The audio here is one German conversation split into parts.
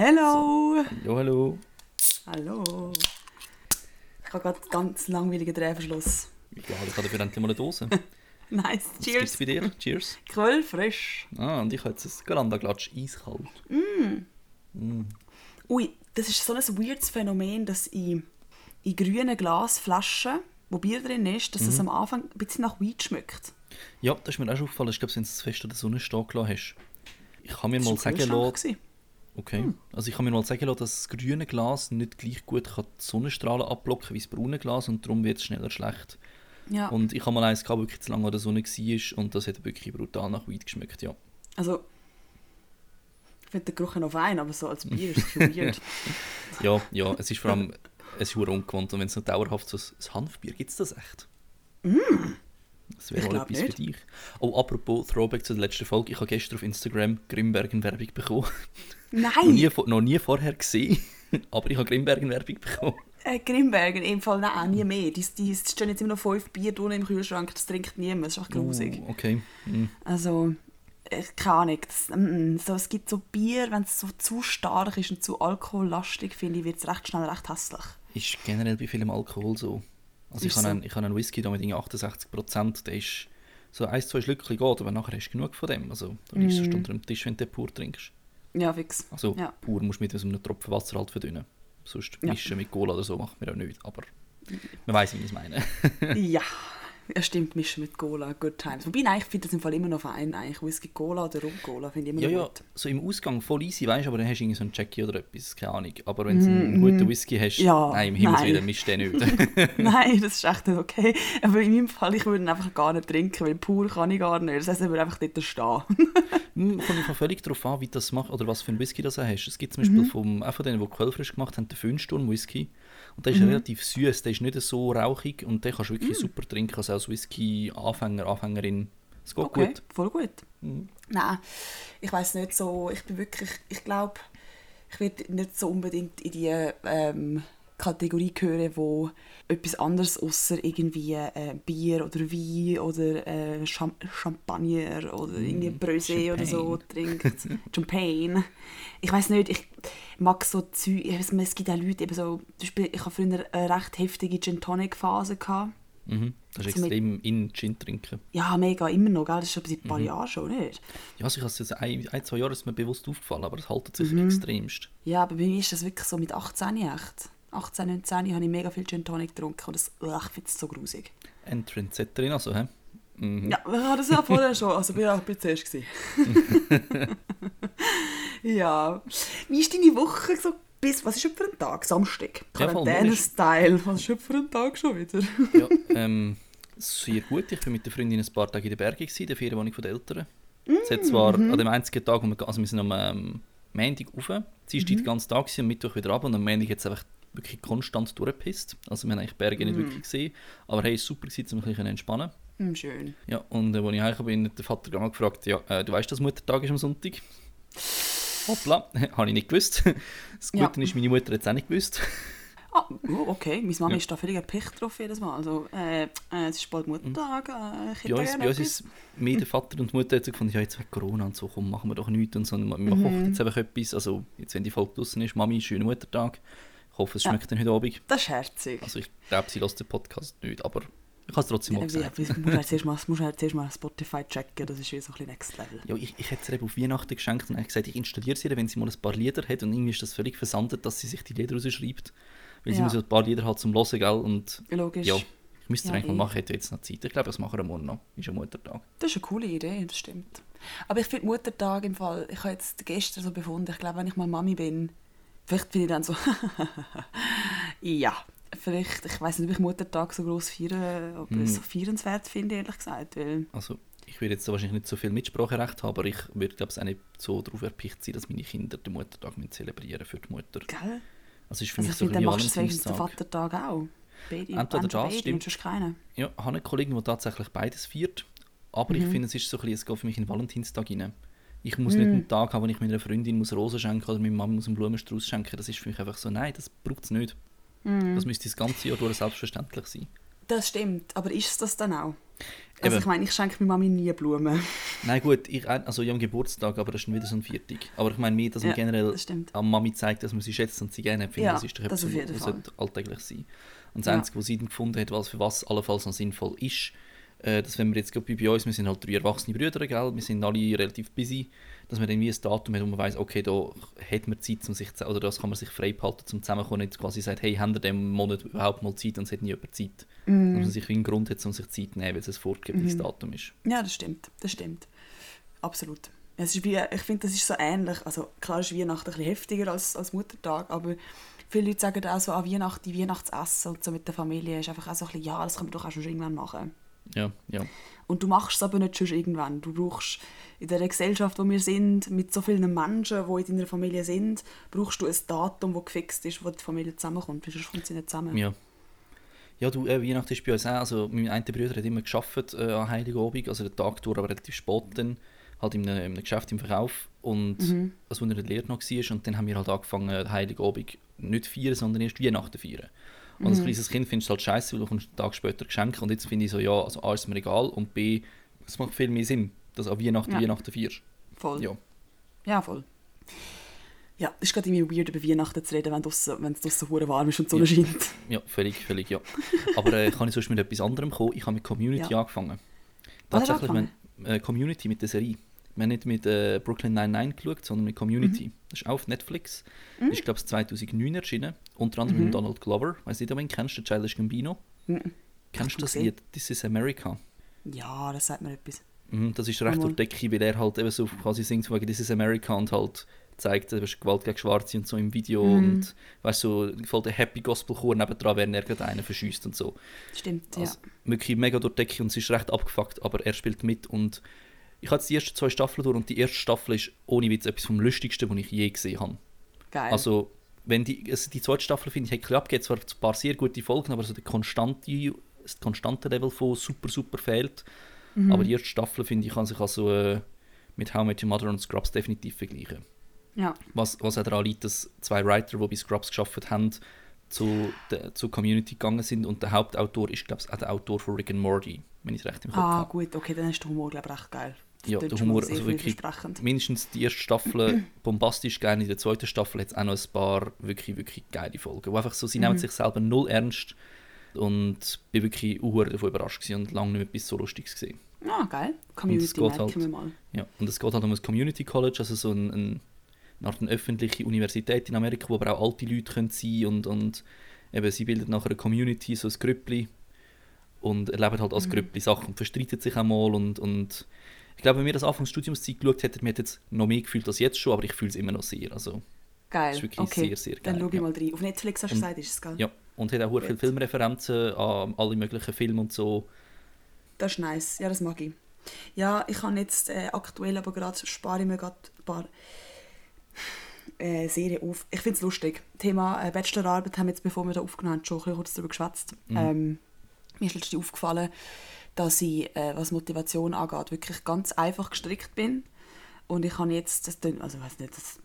Hallo! Hallo, hallo. Hallo! Ich habe gerade ganz langweiligen Drehverschluss. Ja, ich habe dafür endlich mal eine Dose. Nice, Was cheers! gibt's bei dir? Cheers. Quell frisch. Ah, und ich habe jetzt ein Garanda-Glatsch eiskalt. Ui, das ist so ein weirdes Phänomen, dass in, in grünen Glasflaschen, wo Bier drin ist, dass es am Anfang ein bisschen nach Weed schmeckt. Ja, das ist mir auch schon aufgefallen. Ich glaube, wenn du es fest an der Sonne stehen gelassen hast. Ich habe mir mal Das war im sagen lassen, okay. Also ich habe mir mal sagen lassen, dass das grüne Glas nicht gleich gut kann die Sonnenstrahlen abblocken wie das braune Glas und darum wird es schneller schlecht. Ja, Und ich habe mal eins gehabt, wirklich zu lange an der Sonne war und das hat wirklich brutal nach Weed geschmeckt, ja. also... Ich finde den Geruch noch fein, aber so als Bier ist es weird. Ja, ja, es ist vor allem, es ist ungewohnt und wenn es noch dauerhaft so ein Hanfbier, gibt es das echt? Das wäre mal etwas für nicht. dich. Oh, apropos Throwback zu der letzten Folge, ich habe gestern auf Instagram Grimbergen-Werbung bekommen. Noch, Nein! nie, vo- noch nie vorher gesehen, aber ich habe Grimbergen-Werbung bekommen. Äh, Grimbergen, im Fall nein, nie mehr. Die, die, es stehen jetzt immer noch fünf Bier drin im Kühlschrank, das trinkt niemand, das ist einfach grusig. Uh, okay. Hm. Also, ich keine Ahnung. Das, mm, mm, so, es gibt so Bier, wenn es so zu stark ist und zu alkohollastig, finde ich, wird es recht schnell recht hässlich. Ist generell bei vielem Alkohol so. Also ich Ist habe so. einen, ich habe einen Whisky da mit irgendwie 68%, der ist so ein, zwei Schlückchen geht, aber nachher hast du genug von dem. Also da liegst du mm. unter dem Tisch, wenn du den pur trinkst. Ja, fix. Also Ja. pur musst du mit so einem Tropfen Wasser halt verdünnen. Sonst Ja. mischen mit Cola oder so macht mir auch nichts. Aber man weiß, wie ich es meine. ja, ja, stimmt, mischen mit Cola, good times. Wobei, nein, ich finde das im Fall immer noch fein, eigentlich Whisky Cola oder Rum Cola, finde ich immer ja, noch ja, gut. so im Ausgang voll easy, weißt du, aber dann hast du irgendwie so einen Jackie oder etwas, keine Ahnung. Aber wenn du einen guten Whisky hast, Mm, Ja, nein, im Himmels nein. Willen, misch den nicht. nein, das ist echt nicht okay. Aber in meinem Fall, ich würde ihn einfach gar nicht trinken, weil pur kann ich gar nicht. Das heisst, er würde einfach dort stehen. Hm, Kommt einfach völlig darauf an, wie das machst oder was für einen Whisky das du hast. Es gibt zum Beispiel vom, auch von denen, die Quellfrisch gemacht haben, den Föhnsturm Whisky. Und der ist relativ süß, der ist nicht so rauchig und den kannst du wirklich super trinken. Also als Whisky-Anfänger, Anfängerin. Es geht Okay, gut. voll gut. Nein, ich weiß nicht so, ich bin wirklich, ich glaube, ich werde nicht so unbedingt in die ähm, Kategorie gehören, wo etwas anderes außer irgendwie äh, Bier oder Wein oder äh, Cham Champagner oder irgendwie Brösé oder so trinkt. Champagne. Ich weiß nicht, ich mag so Zeug, es gibt auch Leute, eben so, zum Beispiel, ich habe früher eine recht heftige Gin-Tonic-Phase gehabt. Mhm. Das ist Also mit- extrem in Gin trinken. Ja, mega, immer noch, gell? das ist schon seit ein paar Jahren schon, nicht? Ja, also ich habe es jetzt ein, ein, zwei Jahre ist mir bewusst aufgefallen, aber es haltet sich Mhm. extremst. Ja, aber bei mir ist das wirklich so mit 18 echt. 18, 19 habe ich mega viel Gin Tonic getrunken und das, ugh, ich finde es so grusig. Entrance-Setterin also, hä? Mhm. Ja, ich hatte das ja vorher schon, also bin ich bin zuerst gewesen. ja. Wie ist deine Woche so bis, was ist heute für ein Tag? Samstag? Quarantäne-Style. Was ist heute für ein Tag schon wieder? Ja, ähm, sehr gut. Ich war mit der Freundin ein paar Tage in den Bergen, in der Ferienwohnung der Eltern. Es hat zwar Mhm. an dem einzigen Tag, wo wir, also wir sind am ähm, Montag rauf, Dienstag Mhm. den ganzen Tag am Mittwoch wieder runter und am Montag es einfach wirklich konstant durchgepisst. Also wir haben eigentlich Berge Mhm. nicht wirklich gesehen, aber hey, es war super, gewesen, um ein bisschen entspannen Hm, schön. Ja, und äh, als ich heimgekommen bin, hat der Vater gerade mal gefragt, ja, äh, du weißt, dass Muttertag ist am Sonntag? Hoppla, habe ich nicht gewusst. Das Ja. Gute ist, meine Mutter hat es auch nicht gewusst. Ah, oh, okay. Meine Mama Ja. ist da völlig erpicht drauf jedes Mal. Also, äh, äh, es ist bald Muttertag. Äh, ich hätte Bei uns, bei uns ist mehr der Vater und die Mutter so gefunden, ja, jetzt wegen Corona und so, komm, machen wir doch nichts und so. Man Mhm. kocht jetzt einfach etwas. Also, jetzt, wenn die Folge draußen ist, Mami, schönen Muttertag. Ich hoffe, es Ja. schmeckt dann heute Abend. Das ist herzig. Also, ich glaube, sie lässt den Podcast nicht, aber ich habe es trotzdem mal Ja, gesagt. wie- wie- musst halt zuerst mal, musst halt zuerst mal Spotify checken, das ist wie so ein Next Level. Ja, ich, ich hätte es ihr eben auf Weihnachten geschenkt und habe gesagt, ich installiere sie wenn sie mal ein paar Lieder hat. Und irgendwie ist das völlig versandet, dass sie sich die Lieder rausschreibt. Weil sie Ja. muss ja ein paar Lieder hat zum Hören, gell? Und Logisch. ja, ich müsste es Ja, eigentlich mal eh. machen, hätte jetzt noch Zeit. Ich glaube, das machen wir morgen noch. Ist ja Muttertag. Das ist eine coole Idee, das stimmt. Aber ich finde Muttertag im Fall, ich habe jetzt gestern so befunden, ich glaube, wenn ich mal Mami bin, vielleicht bin ich dann so, ja, vielleicht, ich weiß nicht, ob ich Muttertag so groß feiere, ob ich es so feierenswert finde, ehrlich gesagt, weil, Also, ich würde jetzt wahrscheinlich nicht so viel Mitspracherecht haben, aber ich würde, glaube ich, auch nicht so darauf erpicht sein, dass meine Kinder den Muttertag mit zelebrieren für die Mutter. gell? Also, ist für Also mich ich so finde, dann machst du es wenigstens den. Vatertag auch. Beide, Entweder das, beide stimmt. sonst keiner. Ja, ich habe einen Kollegen, der tatsächlich beides feiert, aber Mhm. ich finde, es ist so ein bisschen, es geht für mich in den Valentinstag rein. Ich muss Mhm. nicht einen Tag haben, wo ich meiner Freundin muss Rosen schenken oder meiner Mama muss einen Blumenstrauß schenken. Das ist für mich einfach so, nein, das braucht es nicht. Mhm. Das müsste das ganze Jahr durch selbstverständlich sein. Das stimmt, aber ist es das dann auch? Also Eben. ich meine, ich schenke meiner Mami nie Blumen. Nein, gut, ich, also ich am Geburtstag, aber das ist wieder so ein Viertig. Aber ich meine mehr, dass man Ja, generell das an Mami zeigt, dass man sie schätzt und sie gerne hat, finde Ja, das ist doch das etwas, was Fall. sollte alltäglich sein. Und das Ja. Einzige, was sie dann gefunden hat, was für was allenfalls noch sinnvoll ist, äh, dass wenn wir jetzt gerade bei uns, wir sind halt drei erwachsene Brüder, gell? wir sind alle relativ busy, dass man dann wie ein Datum hat, wo man weiß, okay, da hat man Zeit, um sich zu, oder das kann man sich frei behalten, zum Zusammenkommen, nicht quasi sagt, hey, haben wir dem Monat überhaupt mal Zeit und es hat nie jemand Zeit. Mhm. Dass man sich einen Grund hat, um sich Zeit zu nehmen, weil es ein vorgegebenes Datum ist. Ja, das stimmt. Das stimmt. Absolut. Es ist wie, ich finde, das ist so ähnlich. Also klar ist Weihnachten ein bisschen heftiger als, als Muttertag, aber viele Leute sagen auch so, an Weihnachten, die Weihnachtsessen und so mit der Familie ist einfach auch so ein bisschen, ja, das können wir doch auch schon irgendwann machen. Ja, ja. Und du machst es aber nicht schon irgendwann. Du brauchst in der Gesellschaft, wo wir sind, mit so vielen Menschen, die in deiner Familie sind, brauchst du ein Datum, das gefixt ist, wo die Familie zusammenkommt, sonst kommt sie nicht zusammen. Ja. Ja, du, äh, Weihnachten ist bei uns auch, also mein einer Bruder hat immer geschafft äh, an Heiligabend, also den Tag durch, aber relativ spät dann, halt in einem, in einem Geschäft im Verkauf und Mhm. also wo er in der Lehre noch war und dann haben wir halt angefangen, Heiligabend nicht zu feiern, sondern erst Weihnachten zu feiern. Und Mhm. als kleines Kind findest du halt scheiße, weil du kommst einen Tag später Geschenke und jetzt finde ich so, ja, also A ist mir egal und B, es macht viel mehr Sinn, dass an Weihnachten Ja. Weihnachten feierst. Voll. Ja. Ja, voll. Ja, es ist gerade irgendwie weird, über Weihnachten zu reden, wenn es draussen hure warm ist und die Sonne Ja. scheint. Ja, völlig, völlig, ja. Aber äh, kann ich sonst mit etwas anderem kommen? Ich habe mit Community Ja. angefangen. Tatsächlich, haben, äh, Community mit der Serie. Wir haben nicht mit äh, Brooklyn Nine-Nine geschaut, sondern mit Community. Mhm. Das ist auf Netflix. Das ist, glaube ich, 2009 erschienen. Unter anderem Mhm. mit Donald Glover. Weißt du nicht, ob du ihn kennst, der Childish Gambino? Mhm. Kennst du das gesehen. Lied This is America? Ja, das sagt mir etwas. Mhm, das ist recht Mal. durch die Decke, weil er halt eben so quasi singt wegen This is America und halt zeigt, es ist Gewalt gegen Schwarze und so im Video Mhm. und weißt du, so voll der Happy Gospel Chor nebendran, während er gerade einen verschießt und so. Stimmt, Also, ja. Wirklich mega durch die Decke und es ist recht abgefuckt, aber er spielt mit und ich habe jetzt die ersten zwei Staffeln durch und die erste Staffel ist ohne Witz etwas vom lustigsten, was ich je gesehen habe. Geil. Also, wenn die, also die zweite Staffel finde ich hat ein bisschen abgeht, zwar ein paar sehr gute Folgen, aber so der konstante, das konstante Level von super, super fehlt. Mhm. Aber die erste Staffel finde ich kann sich also äh, mit How Met Your Mother und Scrubs definitiv vergleichen. ja. Was, was auch daran liegt, dass zwei Writer, die bei Scrubs geschafft haben, zu der zur Community gegangen sind und der Hauptautor ist, glaube ich, auch der Autor von Rick and Morty, wenn ich es recht im Kopf Ah, habe. gut, okay, dann ist der Humor, glaube ich, recht geil. Ja, der mal Humor, also wirklich mindestens die erste Staffel bombastisch geil, in der zweiten Staffel hat es auch noch ein paar wirklich, wirklich geile Folgen, wo einfach so, sie nehmen Mhm. sich selber null ernst und bin wirklich davon überrascht und lange nicht mehr etwas so Lustiges gesehen. Ah, geil. Community merken halt- wir mal. Ja, und es geht halt um ein Community College, also so ein, ein, eine Art eine öffentliche Universität in Amerika, wo aber auch alte Leute können sein und, und eben, sie bilden nachher eine Community, so ein Grüppli und erleben halt als Mhm. Grüppli Sachen und verstreiten sich einmal und, und ich glaube, wenn wir das Anfangs Studiumszeit geschaut hätten, mir hätte jetzt noch mehr gefühlt als jetzt schon, aber ich fühle es immer noch sehr, also Geil. Das ist wirklich okay. sehr, sehr Dann geil, schau ich ja. mal rein. Auf Netflix hast du gesagt, ist es geil? ja, und hat auch sehr viele Gut. Filmreferenzen an alle möglichen Filme und so. Das ist nice. Ja, das mag ich. Ja, ich habe jetzt äh, aktuell aber gerade, spare ich mir gerade ein paar äh, Serien auf. Ich finde es lustig. Thema äh, Bachelorarbeit haben wir jetzt, bevor wir da aufgenommen haben, schon ein bisschen kurz darüber geschwätzt. Mhm. Ähm, mir ist letztens aufgefallen, dass ich, äh, was Motivation angeht, wirklich ganz einfach gestrickt bin. Und ich habe jetzt, das, also ich weiß nicht, das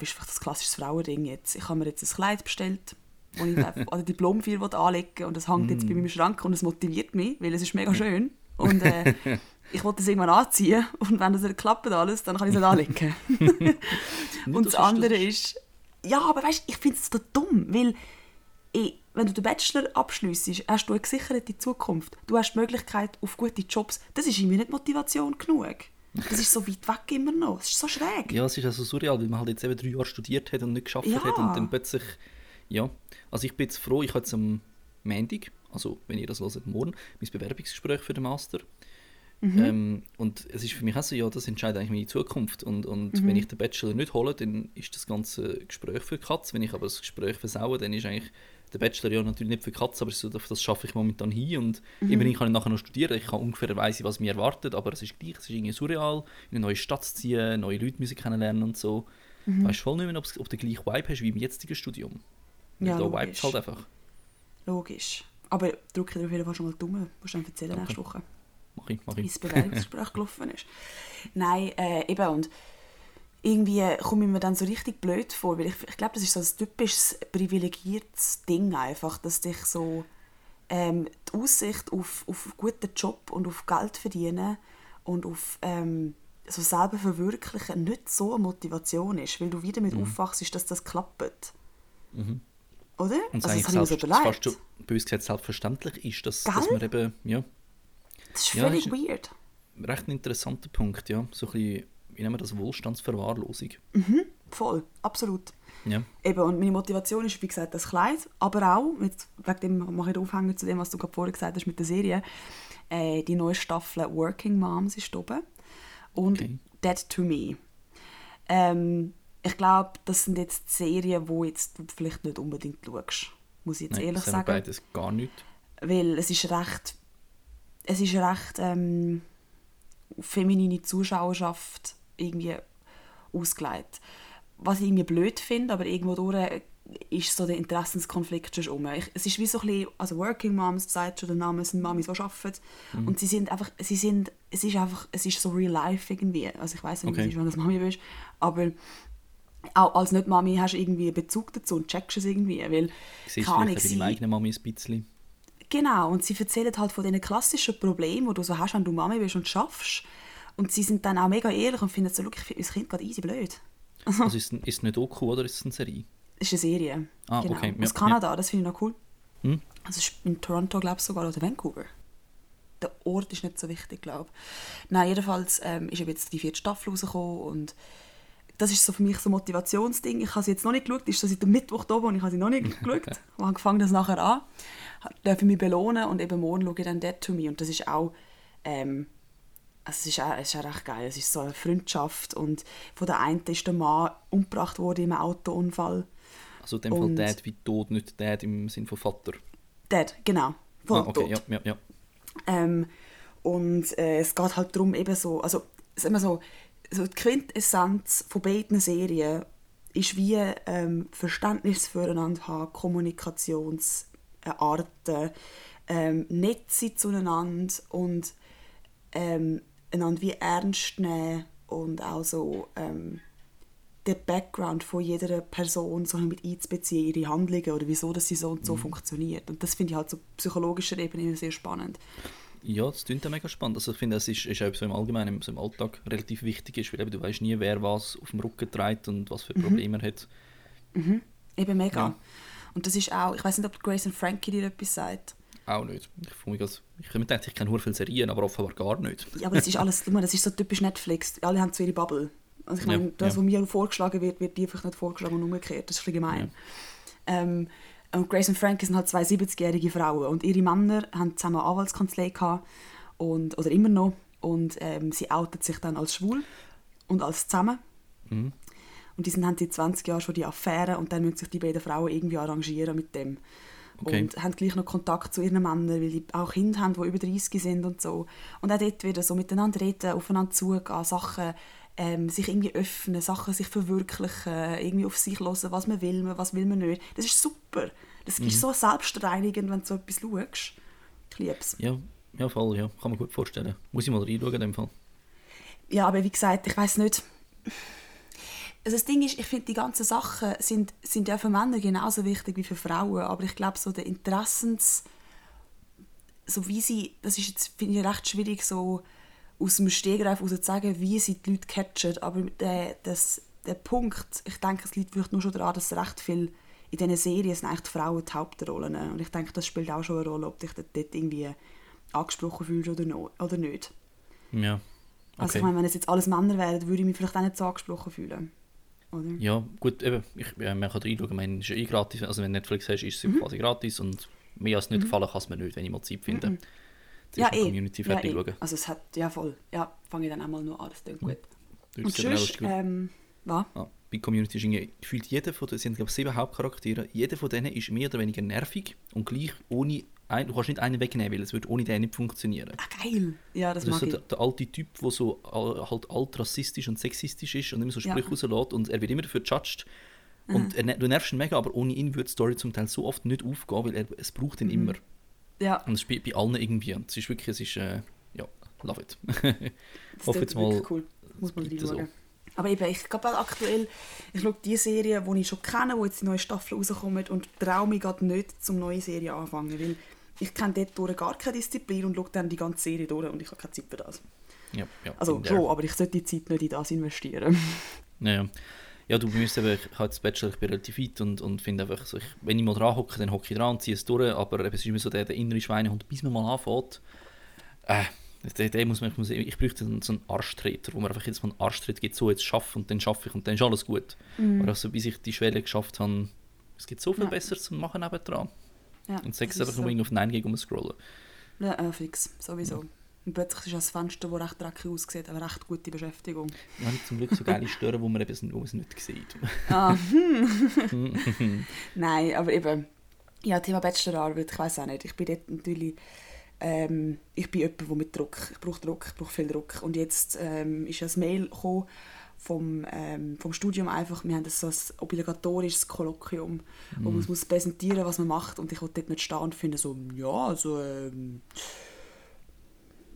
ist vielleicht das klassische Frauending jetzt. Ich habe mir jetzt ein Kleid bestellt, wo ich einfach an der Diplomfeier anlegen. Und das hängt jetzt bei meinem Schrank und es motiviert mich, weil es ist mega schön. Und äh, ich wollte es irgendwann anziehen und wenn das dann klappt alles, dann kann ich es nicht anlegen. und das, andere ist- ja, aber weißt, ich finde es so dumm, weil wenn du den Bachelor abschliessest, hast du eine gesicherte Zukunft. Du hast die Möglichkeit auf gute Jobs. Das ist irgendwie nicht Motivation genug. Das ist so weit weg immer noch. Das ist so schräg. Ja, es ist also surreal, weil man halt jetzt eben drei Jahre studiert hat und nicht geschafft Ja. hat und dann plötzlich, ja. Also ich bin jetzt froh, ich habe jetzt am Montag, also wenn ihr das hört, morgen, mein Bewerbungsgespräch für den Master. Mhm. Ähm, und es ist für mich auch so, ja, das entscheidet eigentlich meine Zukunft. Und, und Mhm. wenn ich den Bachelor nicht hole, dann ist das ganze Gespräch für Katz. Wenn ich aber das Gespräch versaue, dann ist eigentlich der Bachelor ja natürlich nicht für die Katz, aber das schaffe ich momentan hin. Und Mhm. immerhin kann ich nachher noch studieren. Ich kann ungefähr weiss, was mich erwartet, aber es ist gleich, es ist irgendwie surreal, in eine neue Stadt zu ziehen, neue Leute müssen kennenlernen und so. Mhm. Weißt voll nicht mehr, ob du den gleichen Vibe hast wie im jetzigen Studium. Ja, da vibes halt einfach. Logisch. Aber drücke dir auf jeden Fall schon mal die Daumen. Musst du dann erzählen Danke. nächste Woche, Mach ich, mach wie ich. das Bewerbungsgespräch gelaufen ist. Nein, äh, eben und irgendwie komme ich mir dann so richtig blöd vor, weil ich, ich glaube, das ist so ein typisches privilegiertes Ding einfach, dass dich so ähm, die Aussicht auf, auf einen guten Job und auf Geld verdienen und auf ähm, so selber verwirklichen nicht so eine Motivation ist, weil du wieder mit mhm. aufwachst, dass das klappt. Mhm. Oder? Und also, das selbst, so fast schon bei uns gesagt selbstverständlich ist, dass, dass man eben, ja. Das ist völlig ja, ist weird. Recht ein interessanter Punkt, ja. So ein bisschen, wie nennen wir das, Wohlstandsverwahrlosung. Mhm, voll, absolut. Ja. Eben, und meine Motivation ist, wie gesagt, das Kleid, aber auch, jetzt, wegen dem mache ich den Aufhänger zu dem, was du gerade vorher gesagt hast mit der Serie, äh, die neue Staffel Working Moms ist oben und okay. Dead to Me. Ähm, ich glaube, das sind jetzt Serien, die jetzt du vielleicht nicht unbedingt schaust. Muss ich jetzt Nein, ehrlich das sagen. beides gar nicht. Weil es ist recht, es ist recht ähm, feminine Zuschauerschaft irgendwie ausgelegt. Was ich irgendwie blöd finde, aber irgendwo durch ist so der Interessenskonflikt schon um. Ich, es ist wie so ein bisschen, also Working Moms, sagt schon der Name, sind Mamis, die arbeiten. Mhm. Und sie sind einfach, sie sind, es ist einfach, es ist so real life irgendwie. Also ich weiß nicht, okay. wie es ist, wenn du Mami bist, aber auch als Nicht-Mami hast du irgendwie einen Bezug dazu und checkst es irgendwie, weil... Siehst du vielleicht bei deiner eigenen Mami ein bisschen. Genau, und sie erzählen halt von diesen klassischen Problemen, die du so hast, wenn du Mami bist und schaffst. Und sie sind dann auch mega ehrlich und finden so, ich finde unser Kind gerade easy blöd. Also ist es, nicht Doku oder ist es eine Serie? Es ist eine Serie. Ah, genau. okay. Ja, Aus Kanada, ja. das finde ich noch cool. Hm? Also in Toronto, glaube ich, sogar, oder Vancouver. Der Ort ist nicht so wichtig, glaube ich. Nein, jedenfalls ähm, ist jetzt die vierte Staffel rausgekommen und das ist so für mich so ein Motivationsding. Ich habe sie jetzt noch nicht geschaut, ist so seit dem Mittwoch da und ich habe sie noch nicht geschaut. Ich habe angefangen, das nachher an. Darf mich belohnen und eben morgen schaue ich dann Dead to Me und das ist auch, ähm, es ist auch, es ist auch recht geil. Es ist so eine Freundschaft und von der einen ist der Mann umgebracht worden im Autounfall. Also in dem Fall Dad wie Tod, nicht Dad im Sinne von Vater. Dad, genau. Voll ah, okay, tot. ja, ja, ja. Ähm, und äh, es geht halt darum, eben so, also wir so, also die Quintessenz von beiden Serien ist wie ähm, Verständnis füreinander haben, Kommunikationsarten, ähm, nett sein zueinander und ähm, einander wie ernst nehmen und auch so ähm, den Background von jeder Person so mit einzubeziehen, ihre Handlungen oder wieso dass sie so und so mhm. funktioniert. Und das finde ich halt so psychologischer Ebene sehr spannend. Ja, das klingt ja mega spannend. Also ich finde, es ist, ist auch so im Allgemeinen, so im Alltag relativ wichtig ist, weil eben, du weißt nie, wer was auf dem Rücken trägt und was für mhm. Probleme mhm. er hat. Mhm. Eben mega. Ja. Und das ist auch, ich weiß nicht, ob Grace und Frankie dir etwas sagt. Auch nicht. Ich mich als, ich mir gedacht, ich kenne viele Serien, aber offenbar gar nicht. Ja, aber das ist alles, das ist so typisch Netflix. Alle haben so ihre Bubble. Also ich meine, ja, das, ja. was mir vorgeschlagen wird, wird dir einfach nicht vorgeschlagen und umgekehrt. Das ist ein gemein. Ja. Ähm, und Grace und Frankie sind halt zwei 70-jährige Frauen und ihre Männer haben zusammen eine Anwaltskanzlei gehabt und, oder immer noch und ähm, sie outet sich dann als schwul und als zusammen. Mhm. Und die sind haben die 20 Jahre schon die Affäre und dann müssen sich die beiden Frauen irgendwie arrangieren mit dem. Okay. Und haben gleich noch Kontakt zu ihren Männern, weil die auch Kinder haben, die über 30 sind und so. Und auch dort wieder so miteinander reden, aufeinander zugehen, Sachen ähm, sich irgendwie öffnen, Sachen sich verwirklichen, irgendwie auf sich hören, was man will, was will man nicht. Das ist super. Das mhm. ist so selbstreinigend, wenn du so etwas schaust. Ich liebe es. Ja, ja, voll, ja. Kann man gut vorstellen. Muss ich mal reinschauen in dem Fall. Ja, aber wie gesagt, ich weiß nicht. Also das Ding ist, ich finde, die ganzen Sachen sind, sind ja für Männer genauso wichtig wie für Frauen, aber ich glaube, so der Interessens, so wie sie, das ist jetzt, finde ich, recht schwierig, so aus dem Stegreif zu sagen, wie sie die Leute catchen. Aber der, das, der Punkt, ich denke, es liegt vielleicht nur schon daran, dass recht viel in diesen Serien sind eigentlich die Frauen die Hauptrollen. Und ich denke, das spielt auch schon eine Rolle, ob dich dort irgendwie angesprochen fühlst oder, no, oder nicht. Ja. Okay. Also ich meine, wenn es jetzt alles Männer wären, würde ich mich vielleicht auch nicht so angesprochen fühlen. Oder? Ja, gut, eben, ich, ja, man kann reinschauen, ich meine, es ist eh gratis, also wenn Netflix hast, ist es mhm. quasi gratis und mir als nicht mhm. gefallen kann es mir nicht, wenn ich mal Zeit finde. Mhm ja, eh. Community fertig ja, eh. Also es hat, ja voll, ja, fange ich dann einmal nur an, das klingt gut. Mhm. Und sonst, ähm, was? Ah, bei Community ist irgendwie, gefühlt jeder von, es sind glaube sieben Hauptcharaktere, jeder von denen ist mehr oder weniger nervig und gleich ohne, ein, du kannst nicht einen wegnehmen, weil es würde ohne den nicht funktionieren. Ah, geil! Ja, das, das ist so der, der, alte Typ, der so halt alt rassistisch und sexistisch ist und immer so Sprüche ja. rauslässt und er wird immer dafür judged. Und er, du nervst ihn mega, aber ohne ihn würde die Story zum Teil so oft nicht aufgehen, weil er, es braucht ihn mhm. immer. Ja. Und es spielt bei allen irgendwie. Und es ist wirklich, es ist, äh, ja, love it. ich hoffe jetzt mal. Cool. Muss man so. Aber eben, ich glaube aktuell, ich schaue die Serien, die ich schon kenne, die jetzt die neue Staffel rauskommen und traue mich gerade nicht, zum neue Serie anfangen, weil ich kenne dort durch gar keine Disziplin und schaue dann die ganze Serie durch und ich habe keine Zeit für das. Ja, ja, Also schon, aber ich sollte die Zeit nicht in das investieren. Ja, ja. du musst eben, ich habe jetzt Bachelor, ich bin relativ weit und, und finde einfach, so, ich, wenn ich mal dran hocke, dann hocke ich dran und ziehe es durch, aber eben, es ist immer so der, der innere Schweinehund, bis man mal anfängt, äh, der, der muss man, ich, muss, ich bräuchte so einen- Arschtreter, wo man einfach jetzt mal einen Arschtritt gibt, so jetzt schaffe und dann schaffe ich und dann ist alles gut. Aber also, bis ich die Schwelle geschafft habe, es gibt so viel Ja. Besseres zu machen nebendran. Ja, Und sechs das einfach ist nur so. auf Nein gegen scrollen. Ja, äh, fix, sowieso. Und plötzlich ist das Fenster, das recht dreckig aussieht, aber recht gute Beschäftigung. Ich habe zum Glück so geile Stören, wo man eben es nicht sieht. Ah, hm. Nein, aber eben, ja, Thema Bachelorarbeit, ich weiß auch nicht. Ich bin dort natürlich, ähm, ich bin jemand, der mit Druck, ich brauche Druck, ich brauche viel Druck. Und jetzt ähm, ist ein Mail gekommen vom, ähm, vom Studium einfach, wir haben so ein obligatorisches Kolloquium, wo man muss präsentieren was man macht und ich wollte dort nicht stehen und finde so, ja, also, ähm,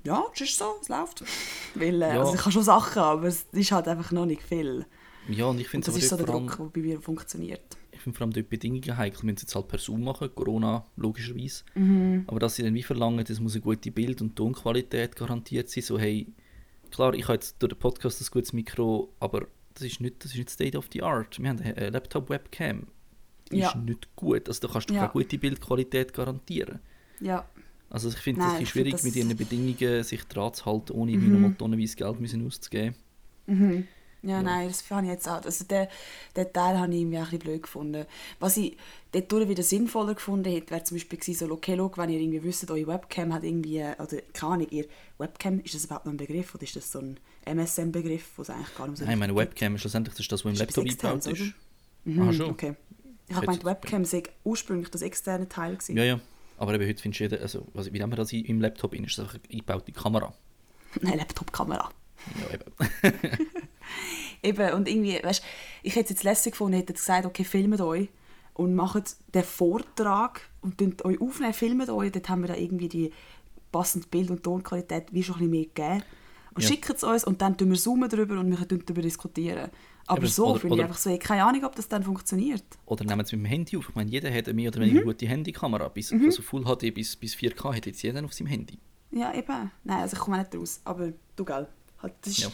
ja, es ist so, es läuft. Weil, äh, Ja. also ich kann schon Sachen, aber es ist halt einfach noch nicht viel. Ja, und ich finde das es ist so der Druck, allem, der bei mir funktioniert. ich finde vor allem dort die Bedingungen heikel. Wir müssen es jetzt halt per Zoom machen, Corona logischerweise. Aber dass sie dann wie verlangen, es muss eine gute Bild- und Tonqualität garantiert sein, so hey, klar, ich habe jetzt durch den Podcast ein gutes Mikro, aber das ist nicht, das ist nicht State of the Art. Wir haben eine Laptop-Webcam. Die Ja. ist nicht gut. Also da kannst du Ja. keine gute Bildqualität garantieren. Ja, Also ich finde es find schwierig, das- mit ihren Bedingungen sich dran zu halten, ohne irgendwie nochmal tonnenweise Geld müssen auszugeben. Mhm. Ja, nein, das fand ich jetzt auch. Also den, den Teil habe ich irgendwie auch ein bisschen blöd gefunden. Was ich dort wieder sinnvoller gefunden hätte, wäre zum Beispiel gewesen, so, okay, schau, wenn ihr irgendwie wisst, eure Webcam hat irgendwie, äh, oder keine Ahnung, ihr Webcam, ist das überhaupt noch ein Begriff oder ist das so ein MSM-Begriff, wo es eigentlich gar nicht so Nein, meine Webcam ist schlussendlich das, was im Laptop eingebaut ist. Ah, Mhm, schon. okay. Ich habe gemeint, Webcam sei ursprünglich das externe Teil gewesen. Ja, ja. Aber eben heute findest du jeden, also was, wie nennen wir das im Laptop? Ist das eine eingebaute Kamera? Nein, Laptop-Kamera. Ja, eben. Eben, und irgendwie, weißt ich hätte es jetzt lässig gefunden, hätte gesagt, okay, filmt euch und macht den Vortrag und euch aufnehmen, filmt euch, dort haben wir da irgendwie die passende Bild- und Tonqualität wie schon ein bisschen mehr gegeben. Und Ja. schickt es uns und dann tun wir zoomen drüber und wir können darüber diskutieren. Aber Eben, so finde ich einfach so, ich habe keine Ahnung, ob das dann funktioniert. Oder nehmen sie mit dem Handy auf. Ich meine, jeder hat eine mehr oder weniger Mhm. gute Handykamera. Bis, Also Full HD bis, bis 4K hat jetzt jeder auf seinem Handy. Ja, eben. Nein, also ich komme nicht raus. Aber du, gell. Halt, das ist, Ja.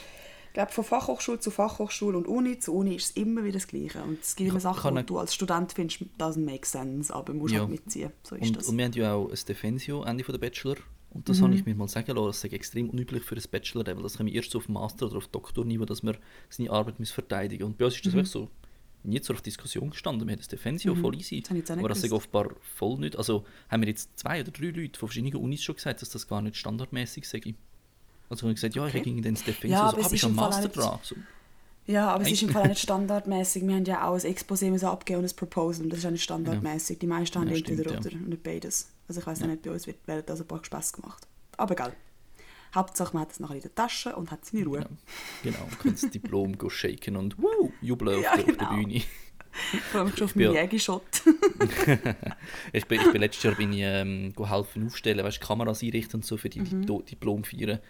Ich glaube, von Fachhochschule zu Fachhochschule und Uni zu Uni ist es immer wieder das Gleiche. Und es gibt immer Sachen, die du als Student findest, doesn't make sense, aber musst Ja. halt mitziehen. So ist Und, das. und wir haben ja auch ein Defensio Ende der Bachelor. Und das Mhm. habe ich mir mal sagen lassen, das ist extrem unüblich für ein Bachelor-Level. Das wir erst auf Master- oder auf Doktorniveau, dass wir seine Arbeit müssen verteidigen Und bei uns ist Mhm. das wirklich so nie zur Diskussion gestanden. Wir haben das Defensio voll easy. Das jetzt Aber das ist offenbar voll nicht. Also haben wir jetzt zwei oder drei Leute von verschiedenen Unis schon gesagt, dass das gar nicht standardmäßig sei. Also haben wir gesagt, ja, ich Okay. ging ins Defensio, Ja, so, es im Fall auch Master dran? So, Ja, aber es ist im Fall nicht standardmäßig. Wir haben ja auch ein Exposé müssen abgeben und ein Proposal. Das ist auch nicht standardmäßig. Die meisten haben Ja, entweder stimmt, oder ja. und nicht beides. Also ich weiß Ja. nicht, bei uns wird, werden das ein paar Spaß gemacht. Aber geil. Hauptsache, man hat es nachher in der Tasche und hat seine Ruhe. Genau, genau. Und können das Diplom go shaken und woo, jubeln auf, Ja, der, auf der genau. Bühne. Vor allem schon auf meinen ja- Jägershot. Ich bin, ich bin letztes Jahr bin ich, ähm, helfen aufstellen, weißt, Kameras einrichten und so für die Mhm. Diplo- Diplomfeiern.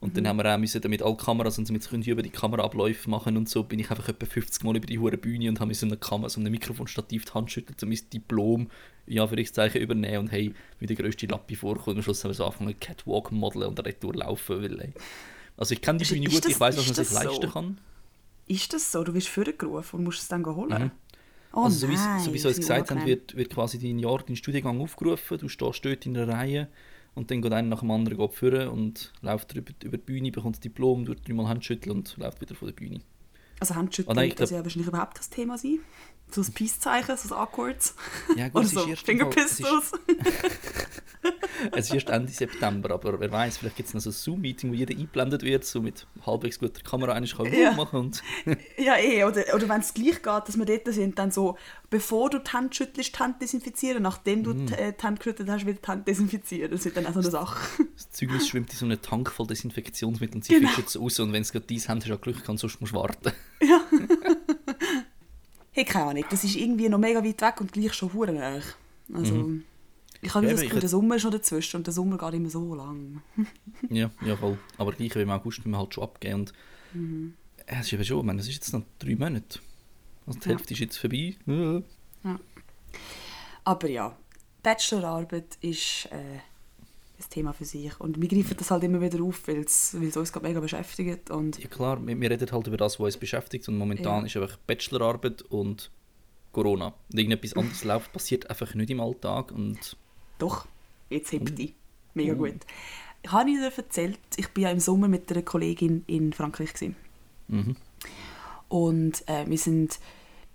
Und dann haben wir auch müssen, damit alle Kameras und damit sie können über die Kameraabläufe machen und so, bin ich einfach etwa 50 Mal über die hure Bühne und habe mir so eine Kamera, so ein Mikrofonstativ die Hand schütteln, um mein Diplom ja für Zeichen übernehmen und hey, wie der grösste Lappi vorkommt. Und am Schluss haben wir so angefangen Catwalk modeln und retour laufen, weil ey. Also ich kenne die Ist- Bühne ist gut, das- ich weiß, was man sich leisten so? kann. Ist das so? Du wirst vorgerufen und musst es dann holen? Mhm. Oh also so wie, nein, so wie sie uns ist gesagt haben, wird, wird quasi dein Jahr, dein Studiengang aufgerufen, du stehst dort in der Reihe und dann geht einer nach dem anderen geht führen und läuft über, über die Bühne, bekommt das Diplom, tut dreimal Handschütteln und läuft wieder von der Bühne. Also Handschütteln Oh nein, das ja wahrscheinlich überhaupt kein Thema sein. So ein Peace-Zeichen, so ein Awkwards. Ja gut, Oder es ist, so Fingerpistols. es ist erst Ende September, aber wer weiß, vielleicht gibt es noch so ein Zoom-Meeting, wo jeder eingeblendet wird, so mit halbwegs guter Kamera einer kann Ja. ja. machen und ja, eh. Oder, oder wenn es gleich geht, dass wir dort sind, dann so, bevor du die Hand schüttelst, die Hand desinfizieren. Nachdem du Mhm. die, äh, die Hand geschüttelt hast, wieder die Hand desinfizieren. Das ist dann auch so eine Sache. das Zeugnis schwimmt in so einem Tank voll Desinfektionsmittel und sie Genau. fischen es raus und wenn es gerade dies haben, hast du auch Glück gehabt, sonst musst du warten. Hey, keine Ahnung. Das ist irgendwie noch mega weit weg und gleich schon hure nah. Also, ich habe Ja, das Gefühl, der Sommer ist noch dazwischen und der Sommer geht immer so lang. Ja, ja voll. Aber gleich wie im August müssen wir halt schon abgeben. Und Mhm. es ist eben schon, ich meine, es ist jetzt noch drei Monate. Also die Ja. Hälfte ist jetzt vorbei. Ja. Aber ja, Bachelorarbeit ist äh, ein Thema für sich. Und wir greifen das halt immer wieder auf, weil es uns gerade mega beschäftigt. Und Ja klar, wir, wir reden halt über das, was uns beschäftigt und momentan Ja. ist einfach Bachelorarbeit und Corona. Und irgendetwas anderes läuft, passiert einfach nicht im Alltag und doch, jetzt hebt die. Mega gut. Ich habe Ihnen erzählt, ich war ja im Sommer mit einer Kollegin in Frankreich. Gewesen. mhm. Und äh, wir sind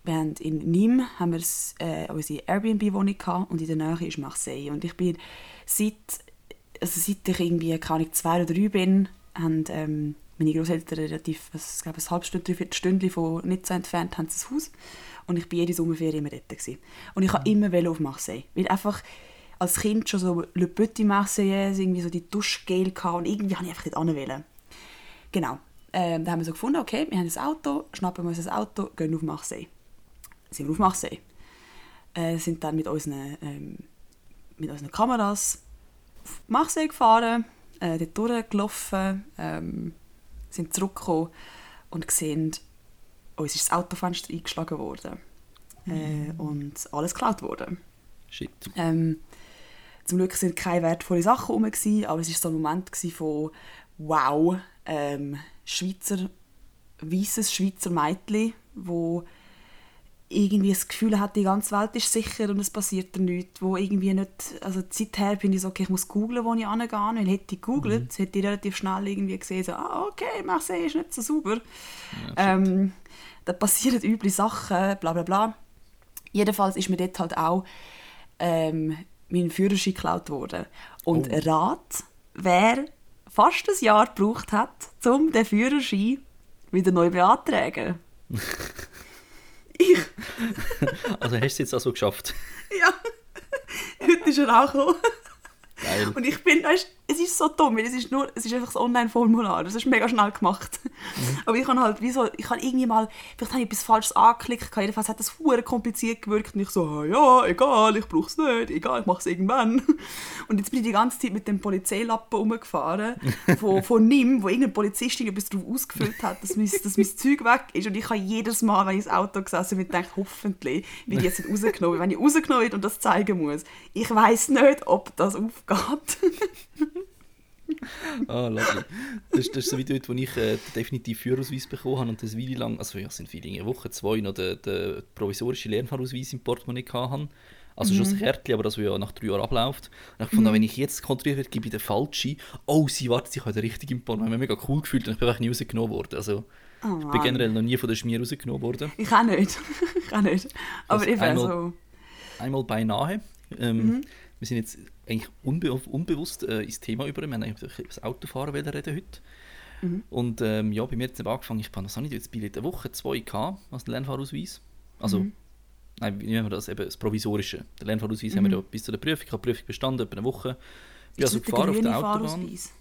wir haben in Nîmes haben wir äh, unsere Airbnb-Wohnung gehabt und in der Nähe ist Marseille. Und ich bin seit, also seit ich irgendwie, keine Ahnung, zwei oder drei bin, haben ähm, meine Großeltern relativ, was, ich glaube, ein halbes Stündchen von Nizza entfernt, haben sie ein Haus. Und ich bin jede Sommerferien immer dort. Gewesen. Und ich habe immer wollte auf Marseille. Weil einfach als Kind schon so Le Petit Marseillaise, irgendwie so die Duschgel gehabt und irgendwie habe ich einfach dort hin. Genau. Ähm, da haben wir so gefunden, okay, wir haben ein Auto, schnappen wir uns ein Auto, gehen auf Marseille. Sind wir auf Marseille. Äh, sind dann mit unseren, ähm, mit unseren Kameras auf Marseille gefahren, äh, dort durchgelaufen, ähm, sind zurückgekommen und gesehen, uns ist das Autofenster eingeschlagen worden. Äh, und alles geklaut worden. Shit. Ähm, zum Glück sind keine wertvollen Sachen rum, gewesen, aber es war so ein Moment von «Wow, ähm, Schweizer, weißes Schweizer Mädchen, wo irgendwie das Gefühl hat, die ganze Welt ist sicher und es passiert dir nichts, wo irgendwie nicht, also seither bin ich so, okay, ich muss googlen, wo ich hingehe, weil hätte ich gegoogelt, hätte ich relativ schnell irgendwie gesehen, so, ah, okay, Marseille ist nicht so sauber. ähm, da passieren üble Sachen, bla bla bla. Jedenfalls ist mir dort halt auch ähm, mein Führerschein geklaut worden. Und Oh. Rat, wer fast ein Jahr gebraucht hat, um den Führerschein wieder neu beantragen. ich, Also hast du es jetzt also geschafft. ja. Heute ist er auch gekommen. Geil. Und ich bin, weißt, es ist so dumm, weil es ist nur, es ist einfach ein Online-Formular, das ist mega schnell gemacht. Aber ich habe halt, wie so, ich habe irgendwie mal, vielleicht habe ich etwas Falsches angeklickt, jedenfalls hat das hure kompliziert gewirkt und ich so, «Ah, ja, egal, ich brauche es nicht, egal, ich mache es irgendwann. Und jetzt bin ich die ganze Zeit mit dem Polizeilappen rumgefahren, von, von NIM, wo irgendein Polizist etwas drauf ausgefüllt hat, dass mein, dass mein Zeug weg ist und ich habe jedes Mal, wenn ich ins Auto gesessen bin, gedacht, hoffentlich wird ich jetzt nicht rausgenommen. Wenn ich rausgenommen wird und das zeigen muss, ich weiß nicht, ob das aufgeht. Ah, lovely. Das, ist- das ist so wie dort, wo ich äh, definitiv Führerausweis bekommen habe und das Weile lang, also ja, sind viele eine Woche, zwei, noch den, den provisorischen Lernfahrausweis im Portemonnaie gehabt habe. Also schon das Kärtchen, aber das, ja nach drei Jahren abläuft. Und ich fand, wenn ich jetzt kontrolliert werde, gebe ich den falschen. Oh, sie wartet, ich habe den richtigen im Portemonnaie. Ich habe mich mega cool gefühlt und ich bin einfach nie rausgenommen worden. Also, Oh, ich bin generell noch nie von der Schmier rausgenommen worden. Ich auch nicht. ich auch nicht. Aber Also eben einmal- so. Einmal beinahe. Ähm, Mhm. Wir sind jetzt eigentlich unbe unbewusst äh, ins Thema über. Wir haben eigentlich über das Autofahren reden heute. Mhm. Und ähm, ja, bei mir hat es angefangen, ich habe das nicht jetzt bei der Woche zwei gehabt, als Lernfahrausweis. Also, Mhm. nein, wie nennen wir das? Eben das Provisorische. Den Lernfahrausweis haben wir da bis zu der Prüfung. Ich habe die Prüfung bestanden, etwa eine Woche. Bin also gefahren auf der Autobahn. Fahrausweis?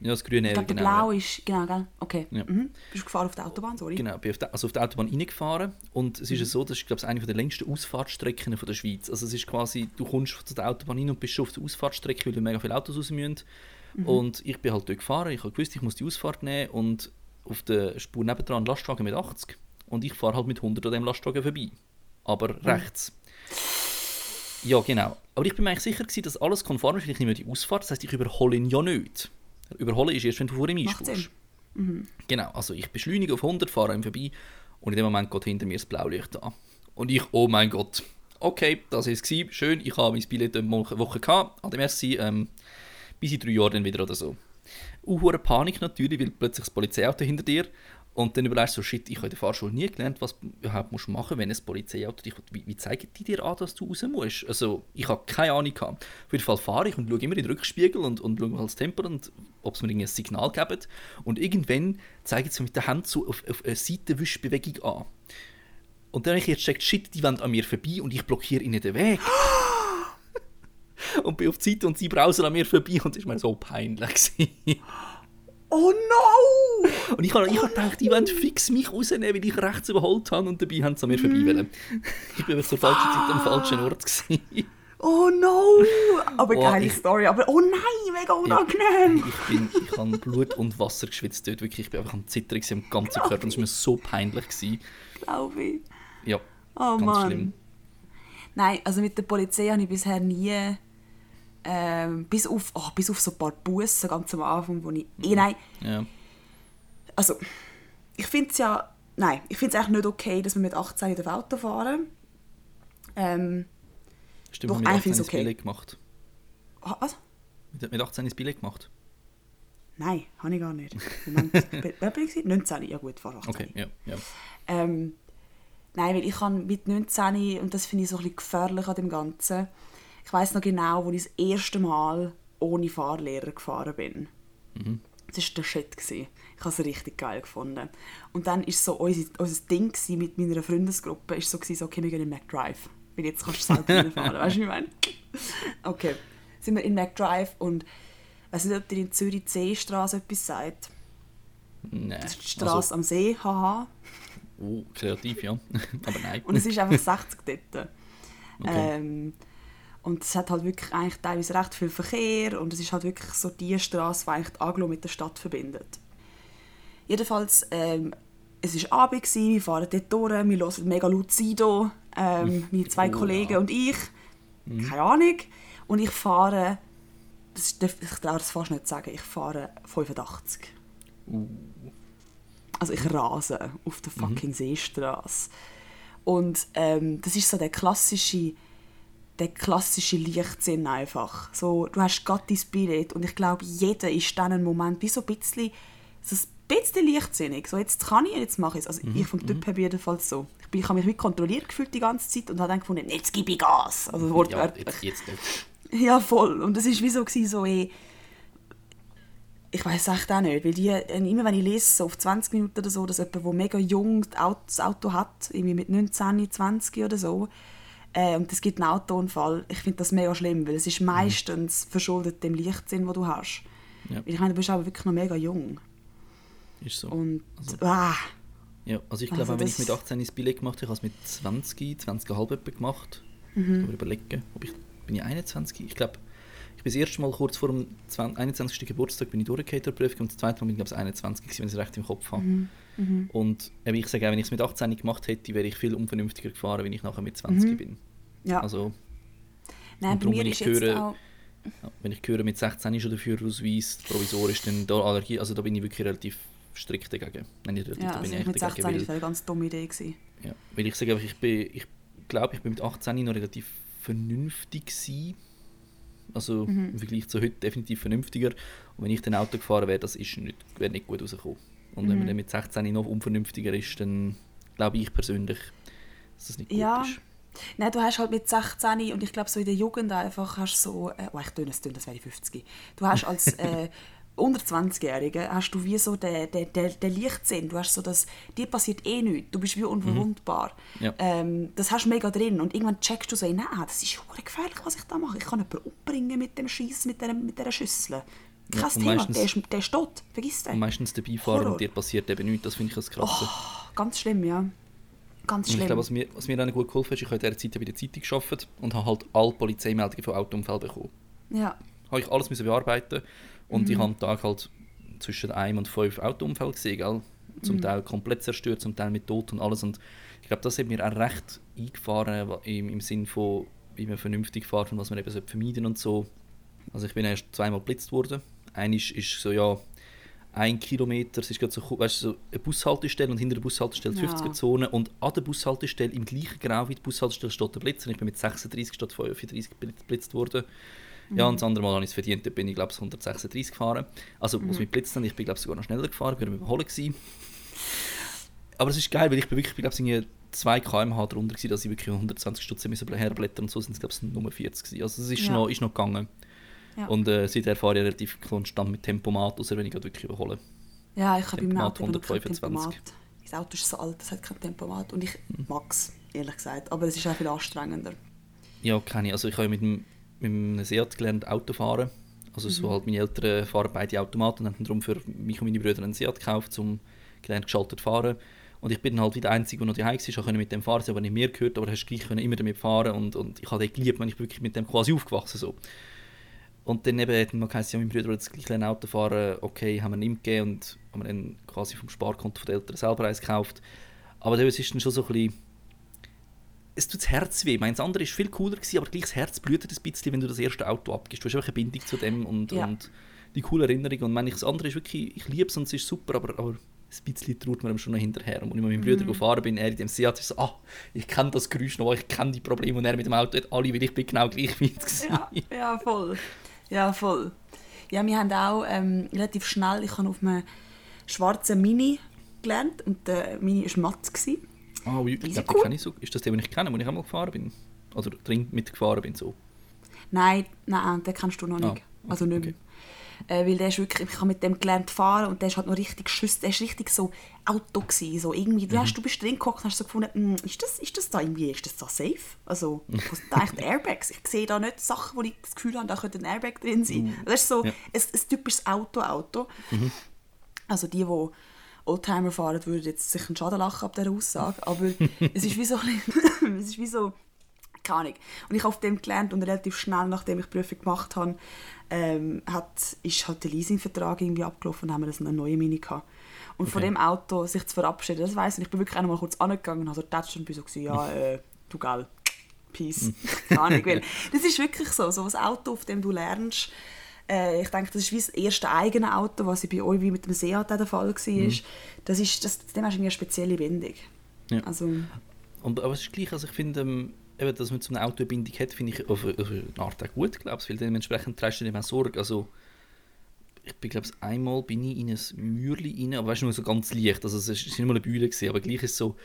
Ja, das grüne Ich glaube, der genau. blaue ja. ist. Genau, gell? Okay. Ja. Mhm. Bist du gefahren auf der Autobahn, sorry? Genau, bin auf der, also auf der Autobahn reingefahren und es ist ja so, das ist glaube ich eine der längsten Ausfahrtsstrecken von der Schweiz. Also es ist quasi, du kommst zu der Autobahn rein und bist schon auf der Ausfahrtsstrecke, weil da mega viele Autos raus müssen. Und ich bin halt dort gefahren, ich habe gewusst, ich muss die Ausfahrt nehmen und auf der Spur nebendran ein Lastwagen mit 80 und ich fahre halt mit 100 an dem Lastwagen vorbei. Aber rechts. Ja, genau. Aber ich bin mir eigentlich sicher gewesen, dass alles konform ist, weil ich nehme die Ausfahrt, das heißt, ich überhole ihn ja nicht. Überholen ist erst, wenn du vor ihm einspurst. Sinn. Genau, also ich beschleunige auf 100, fahre ihm vorbei und in dem Moment geht hinter mir das Blaulicht an. Und ich, oh mein Gott, okay, das war es, schön, ich habe mein Billett eine Woche gehabt, ade merci, ähm, bis in drei Jahren wieder oder so. Uh, hure Panik natürlich, weil plötzlich das Polizeiauto hinter dir und dann überlegst du so, shit, ich habe in der Fahrschule nie gelernt, was du überhaupt musst machen wenn ein Polizeiauto dich, wie, wie zeigen die dir an, dass du raus musst? Also, ich habe keine Ahnung gehabt. Auf jeden Fall fahre ich und schaue immer in den Rückspiegel und, und schaue mal das Tempo und ob es mir irgendwie ein Signal gibt. Und irgendwann zeigt es mir mit der Hand so auf, auf eine Seitenwischbewegung an. Und dann habe ich jetzt gecheckt, shit, die wollen an mir vorbei und ich blockiere ihnen den Weg. und bin auf die Seite und sie brausen an mir vorbei und das war mir so peinlich. Oh no! Und ich habe ich hab gedacht, die wollen fix mich rausnehmen, weil ich rechts überholt habe und dabei haben sie an mir vorbei wollen. Ich bin zur falschen Zeit am falschen Ort. Gewesen. Oh no! Aber Oh, geile ich- Story. Aber oh nein, mega unangenehm. Ich, bin, ich habe Blut und Wasser geschwitzt dort. Wirklich, ich bin einfach am Zittern am ganzen Körper. Und es war mir so peinlich. Gewesen. Glaube ich. Ja, Oh ganz Mann. schlimm. Nein, also mit der Polizei habe ich bisher nie, ähm, bis, auf, oh, bis auf so ein paar Bussen ganz am Anfang, wo ich, eh, nein, Ja. also ich finde es ja, nein, ich finde es eigentlich nicht okay, dass wir mit 18 in der Auto fahren. Ähm, Stimmt, Doch, mit eigentlich 18 ist okay. Billett gemacht. ah, was? Mit mit 18 ins Billett gemacht. Nein, habe ich gar nicht. Moment, wer bin ich? 19, ja gut, vor 18. Okay, ja. ja. Ähm, nein, weil ich kann mit 19, und das finde ich so ein bisschen gefährlich an dem Ganzen, ich weiß noch genau, wo ich das erste Mal ohne Fahrlehrer gefahren bin. Das war der Shit. gewesen. Ich habe es richtig geil gefunden. Und dann war so unser, unser Ding mit meiner Freundesgruppe, ist so, gewesen, so okay, wir gehen in McDrive. Weil jetzt kannst du selber fahren, weißt du, wie ich meine? Okay, sind wir in McDrive und ich weiß nicht, ob dir in Zürich die Seestraße etwas sagt. Nein. Das ist die Straße am See, haha. Also, oh, kreativ, ja. Aber nein. Und es ist einfach 60 dort. Okay. Ähm, und es hat halt wirklich eigentlich teilweise recht viel Verkehr und es ist halt wirklich so die Straße, die eigentlich die Aglo mit der Stadt verbindet. Jedenfalls, ähm, es war Abend, gewesen, wir fahren dort durch, wir hören mega Lucido, ähm, meine zwei Oh, Kollegen ja. und ich, keine Ahnung. Und ich fahre, das ist, ich traue das fast nicht zu sagen, ich fahre 85. Uh, Also ich rase auf der fucking Seestraße. Und ähm, das ist so der klassische, der klassische Leichtsinn einfach. So, du hast gerade dein Billett und ich glaube, jeder ist dann ein Moment wie so ein bisschen, so ein bisschen leichtsinnig. So, jetzt kann ich, jetzt mache ich es. Also ich vom Typ her jedenfalls so. Ich, bin, ich habe mich wie kontrolliert gefühlt die ganze Zeit und habe dann gefunden, jetzt gebe ich Gas. Also ja, wortwörtlich. jetzt, jetzt nicht. Ja, voll. Und es war wie so, gewesen, so eh, ich weiß echt auch nicht, weil die, äh, immer wenn ich lese, so auf 20 Minuten oder so, dass jemand, der mega jung das Auto, das Auto hat, irgendwie mit 19, 20 oder so, äh, und es gibt einen Autounfall, ich finde das mega schlimm, weil es ist meistens verschuldet dem Leichtsinn, den du hast. Ja. Ich meine, du bist aber wirklich noch mega jung. Ist so. Und, Also- ah, Ja, also ich glaube, Also wenn ich mit 18 ins Billett gemacht habe, ich habe es mit 20, 20,5 etwa gemacht. Mhm. Aber überlegen, ob ich, bin ich 21? Ich glaube, ich bin das erste Mal kurz vor dem 20, 21. Geburtstag bin ich der Prüfung und das zweite Mal bin ich glaube ich 21 gewesen, wenn ich es recht im Kopf habe. Mhm. Und eben, ich sage auch, wenn ich es mit 18 gemacht hätte, wäre ich viel unvernünftiger gefahren, wenn ich nachher mit 20 bin. Mhm. ja. Also, Nein, bei mir wenn ist ich höre- auch... ja, wenn ich höre, mit 16 ist schon der Führerausweis provisorisch, dann da Allergie, also da bin ich wirklich relativ strikt dagegen. Nein, nicht relativ, Ja, da bin also ich mit 16 dagegen. war das Weil, eine ganz dumme Idee. Gewesen. ja, weil ich sage einfach, ich bin, ich glaube, ich bin mit 18 noch relativ vernünftig gewesen. Also Mhm. im Vergleich zu heute definitiv vernünftiger. Und wenn ich dann Auto gefahren wäre, das ist nicht, wäre nicht gut rausgekommen. Und wenn Mhm. man dann mit 16 noch unvernünftiger ist, dann glaube ich persönlich, dass das nicht gut Ja. ist. Nein, du hast halt mit 16 und ich glaube so in der Jugend einfach hast so, äh, oh ich töne es, das wäre ich 50. Du hast als äh, unter 20-Jährige hast du wie so den, den, den, den Leichtsinn, du hast so das, dir passiert eh nichts, du bist wie unverwundbar. Ja. Ähm, das hast du mega drin und irgendwann checkst du so, nein, das ist hure gefährlich, was ich da mache. Ich kann jemanden umbringen mit dem Schieß, mit dieser, mit dieser Schüssel. Kein Ja, und Thema, meistens- der, ist, der ist tot, vergiss Und den. meistens dabei fahren Horror. und dir passiert eben nichts, das finde ich das Krasse. Ganz schlimm, ja. Ganz Und ich schlimm. glaube, was mir, was mir dann gut geholfen hat, ist, ich habe in dieser Zeit bei der Zeitung gearbeitet und habe halt alle Polizeimeldungen von Autounfällen bekommen. ja. Habe ich alles müssen bearbeiten und Mhm. ich habe am Tag halt zwischen einem und fünf Autounfälle gesehen, gell? Mhm. Zum Teil komplett zerstört, zum Teil mit Tod und alles. Und ich glaube, das hat mir auch recht eingefahren im, im Sinn von, wie man vernünftig fährt und was man eben vermeiden und so. Also ich bin erst zweimal geblitzt worden. Eines ist so, ja, ein Kilometer, es ist gerade so, weißt, so eine Bushaltestelle und hinter der Bushaltestelle Ja. 50er-Zone und an der Bushaltestelle im gleichen Grau wie die Bushaltestelle steht der Blitz und ich bin mit 36 statt 35 geblitzt worden. Ja, und das andere Mal habe ich es verdient, da bin ich glaube ich 136 gefahren. Also, was mich blitzt haben, ich bin glaube ich sogar noch schneller gefahren, bin überholen gewesen. Aber es ist geil, weil ich bin wirklich, ich glaube ich 2 km/h drunter gewesen, dass ich wirklich 120 Stutz herblättern und so sind es glaube ich Nummer 40 gewesen. Also es ist, Ja. noch, ist noch gegangen. Ja. Und äh, seither fahre ich relativ konstant mit Tempomat, außer wenn ich gerade wirklich überhole. Ja, ich habe Tempomat Auto eben noch kein 125. Tempomat. Mein Auto ist so alt, es hat kein Tempomat. Und ich Hm. mag es, ehrlich gesagt. Aber es ist auch viel anstrengender. Ja, keine. Also ich habe mit dem, mit einem Seat gelernt Auto fahren. Also so halt meine Eltern fahren beide Automaten und haben darum für mich und meine Brüder einen Seat gekauft, um gelernt geschaltet zu fahren. Und ich bin halt wie der Einzige, der noch daheim war. Ich konnte mit dem fahren, aber nicht mehr gehört, aber hast gleich können immer damit fahren und, und ich habe den geliebt, wenn ich wirklich mit dem quasi aufgewachsen so. Und dann eben hat man geheißen, ja, mein Bruder will jetzt gleich lernen Auto fahren, okay, haben wir ihm gegeben und haben wir dann quasi vom Sparkonto der Eltern selber eins gekauft. Aber das ist dann schon so ein bisschen es tut das Herz weh. Mein, das andere war viel cooler, gewesen, aber gleich das Herz blutet ein bisschen, wenn du das erste Auto abgibst. Du hast einfach eine Bindung zu dem und, Ja. und die coole Erinnerung. Und wenn ich das andere ist wirklich, ich liebe es und es ist super, aber, aber ein bisschen traut man ihm schon noch hinterher. Und als ich mit meinem Bruder gefahren bin, er in dem Seat, ist so, ah, ich kenne das Geräusch noch, ich kenne die Probleme. Und er mit dem Auto hat alle, weil ich bin genau gleich weit gewesen. Ja, ja, voll. Ja, voll. Ja, wir haben auch ähm, relativ schnell, ich habe auf einem schwarzen Mini gelernt und der Mini war matt. Gewesen. Ah, ich glaube, cool. den kenne ich so. Ist das der, den ich kenne, wo ich einmal gefahren bin? Oder drin mitgefahren bin, so. Nein, nein, den kennst du noch nicht. Ah, okay, also nicht mehr. Äh, weil der ist wirklich, ich habe mit dem gelernt fahren und der ist halt noch richtig geschissen. Der ist richtig so Auto gewesen, so irgendwie. Du, Mhm. hast, du bist drin geguckt und hast so gefunden, «Hm, ist das, ist das da irgendwie, ist das da safe? Also, was sind eigentlich Airbags? Ich sehe da nicht Sachen, wo ich das Gefühl habe, da könnte ein Airbag drin sein. Das ist so Mhm. Ja. ein, ein typisches Auto-Auto. Also die, die Oldtimer fahren, würden jetzt sich einen Schaden lachen ab dieser Aussage, aber es ist wie so, es ist wie so, keine Ahnung. Und ich habe auf dem gelernt und relativ schnell, nachdem ich die Prüfung gemacht habe, ähm, hat, ist halt der Leasingvertrag irgendwie abgelaufen und haben wir das eine neue Mini gehabt. Und von Okay. dem Auto sich zu verabschieden, das weiss ich. Ich bin wirklich auch noch mal kurz angegangen und habe so getatscht und bin so, gewesen, ja, äh, du geil, peace. Keine Ahnung, weil das ist wirklich so, so ein Auto, auf dem du lernst, äh, ich denke, das ist wie das erste eigene Auto, was bei euch wie mit dem Seat der Fall war. Das ist, das, dem hast du eine spezielle Bindung. Ja. Also, Und, aber es ist gleich, also ich finde, ähm, eben, dass man so eine Autobindung hat, finde ich auf, auf eine Art auch gut, glaube ich, weil dementsprechend trägst du dir auch Sorge. Also, ich bin, glaube ich, einmal bin ich in ein Mürli rein, aber weißt du, nur so ganz leicht, also es ist nicht mal eine Bühne gewesen, aber gleich ist es so,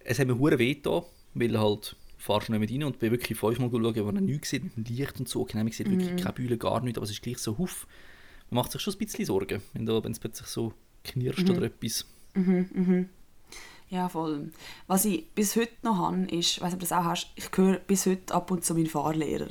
es hat mir hure weh getan, weil halt, fahrst du nicht mit rein und bin wirklich fünfmal schauen, wo man nichts sieht, mit dem Licht und so, genau, man sieht wirklich keine Bühne, gar nichts, aber es ist gleich so, huff, man macht sich schon ein bisschen Sorgen, wenn es plötzlich so knirscht oder etwas. Ja, voll. Was ich bis heute noch habe, ist, ich weiß nicht, ob du das auch hast, ich höre bis heute ab und zu meinen Fahrlehrer.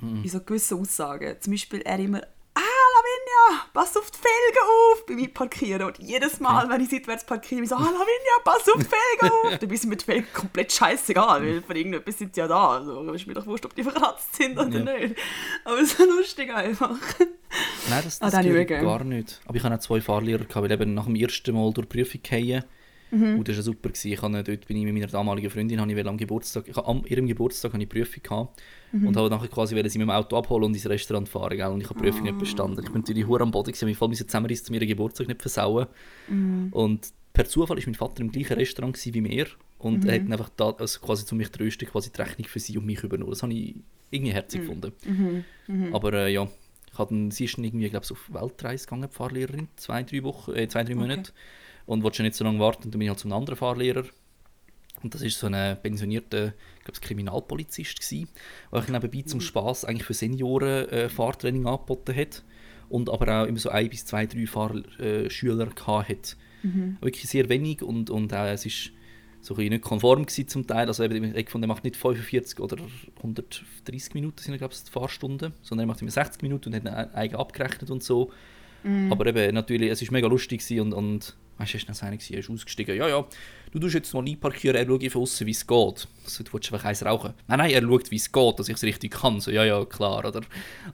In so gewissen Aussagen. Zum Beispiel er immer, ah, Lavinia, pass auf die Felgen auf, bei mir parkieren. Und jedes Mal, wenn ich seitwärts parkiere, ich so, ah, Lavinia, pass auf die Felgen auf. Dann sind mir die Felgen komplett scheißegal, weil für irgendetwas sind sie ja da. Also, ist mir doch wurscht, ob die verkratzt sind oder Ja. nicht. Aber so lustig einfach. Nein, das, Ah, das ich wirklich. gar nicht. Aber ich hatte auch zwei Fahrlehrer, gehabt, weil eben nach dem ersten Mal durch die Prüfung gefallen. Mhm. Und das war super. Gewesen. Ich habe, dort bin ich mit meiner damaligen Freundin habe ich am Geburtstag, ich habe am ihrem Geburtstag habe ich Prüfung gehabt. Mhm. Und habe nachher quasi sie mit dem Auto abholen und ins Restaurant fahren. Gell? Und ich habe die Prüfung Ah. nicht bestanden. Ich bin natürlich hure am Boden, gewesen, ich voll zusammenreißen, zu den Geburtstag nicht versauen. Mhm. Und per Zufall war mein Vater im gleichen Restaurant gewesen wie mir. Und Mhm. er hat einfach da, also quasi zu mich trösten, quasi die Rechnung für sie und mich übernommen. Das habe ich irgendwie Mhm. herzig gefunden. Aber äh, ja, ich hatte sie ist dann irgendwie, glaube ich, auf Weltreise gegangen, die Fahrlehrerin, zwei, drei Wochen, äh, zwei, drei Monate. Und wollte schon nicht so lange warten, und dann bin ich halt zu einem anderen Fahrlehrer. Und das ist so ein pensionierter, ich glaube, Kriminalpolizist gewesen, der ich nebenbei zum Spaß eigentlich für Senioren äh, Fahrtraining angeboten hat. Und aber auch immer so ein bis zwei, drei Fahrschüler äh, hat. Wirklich sehr wenig und, und auch, es ist so ein nicht konform gewesen zum Teil. Also eben, ich von der macht nicht 45 oder 130 Minuten sind glaube ich die Fahrstunden, sondern er macht immer 60 Minuten und hat dann eigen abgerechnet und so. Aber eben natürlich, es ist mega lustig und, und weißt du, war dann einer, gewesen, ist ausgestiegen, ja, ja, du tust jetzt mal einparkieren, er schaut von außen, wie es geht. Also, du willst einfach eins rauchen. Nein, nein, er schaut, wie es geht, dass ich es richtig kann. So, ja, ja, klar, oder?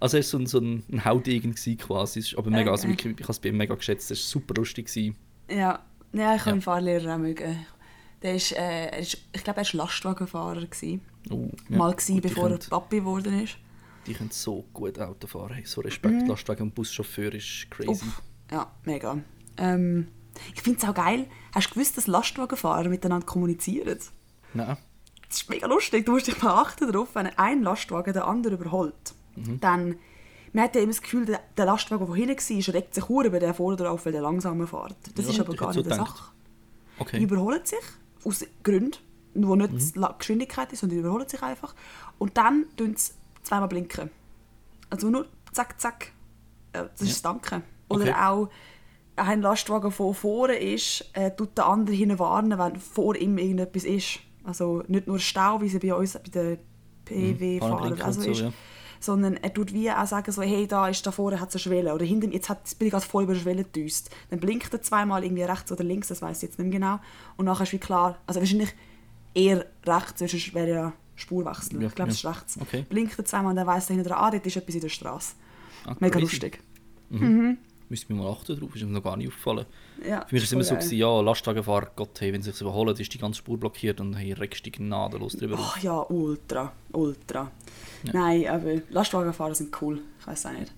Also, er war so ein, so ein, gewesen quasi, aber mega, also Okay. wirklich, ich habe es bei ihm mega geschätzt, es war super lustig. Gewesen. Ja, ja ich habe Ja. meinen Fahrlehrer auch mögen. Der ist, äh, er ist, ich glaube, er war Lastwagenfahrer. Gewesen. Oh, ja, Mal gewesen, gut, bevor er Papi geworden ist. Die können so gut Auto fahren. So Respekt. Lastwagen und Buschauffeur ist crazy. Uff. Ja, mega. Ähm, ich finde es auch geil. Hast du gewusst, dass Lastwagenfahrer miteinander kommunizieren? Nein. Das ist mega lustig. Du musst dich mal achten darauf, wenn ein Lastwagen den anderen überholt. Mhm. Dann, man hat ja immer das Gefühl, der, der Lastwagen, der hinten war, regt sich über den vorne drauf, weil der langsamer fährt. Das Ja, ist aber gar hätte so nicht die. Sache. Die Okay. überholen sich aus Gründen, wo nicht Mhm. die Geschwindigkeit ist, sondern die überholen sich einfach. Und dann tun sie zweimal blinken. Also nur zack, zack. Äh, Das ist das Danke. Oder Okay. auch ein Lastwagen, der vorne ist, äh, tut den anderen hinten warnen, wenn vor ihm irgendetwas ist. Also nicht nur Stau, wie es bei uns bei den PW-Fahrern Fahnenblinker also so, ist, ja. sondern er tut wie auch sagen so, hey, da ist da vorne hat eine Schwelle oder hinter mir, jetzt hat jetzt bin ich gerade voll über die Schwelle gedüst. Dann blinkt er zweimal irgendwie rechts oder links, das weiß ich jetzt nicht mehr genau. Und nachher ist wie klar, also wahrscheinlich eher rechts, sonst wäre ja Spurwechsel. Ja, ich glaube, es ist ja. rechts. Okay. Blinkt er zweimal und dann weiss er hinter dran, ah, dort ist etwas in der Straße. Ah, Mega lustig. Mhm. Müsste mir mal achten drauf, ist mir noch gar nicht aufgefallen. Ja, Für mich war es immer so, gewesen, ja, Lastwagenfahrer, Gott, hey, wenn sie sich überholen, ist die ganze Spur blockiert und hey, regst dich gnadenlos drüber. Ach ja, ultra, ultra. Ja. Nein, aber Lastwagenfahrer sind cool. Ich weiß auch nicht.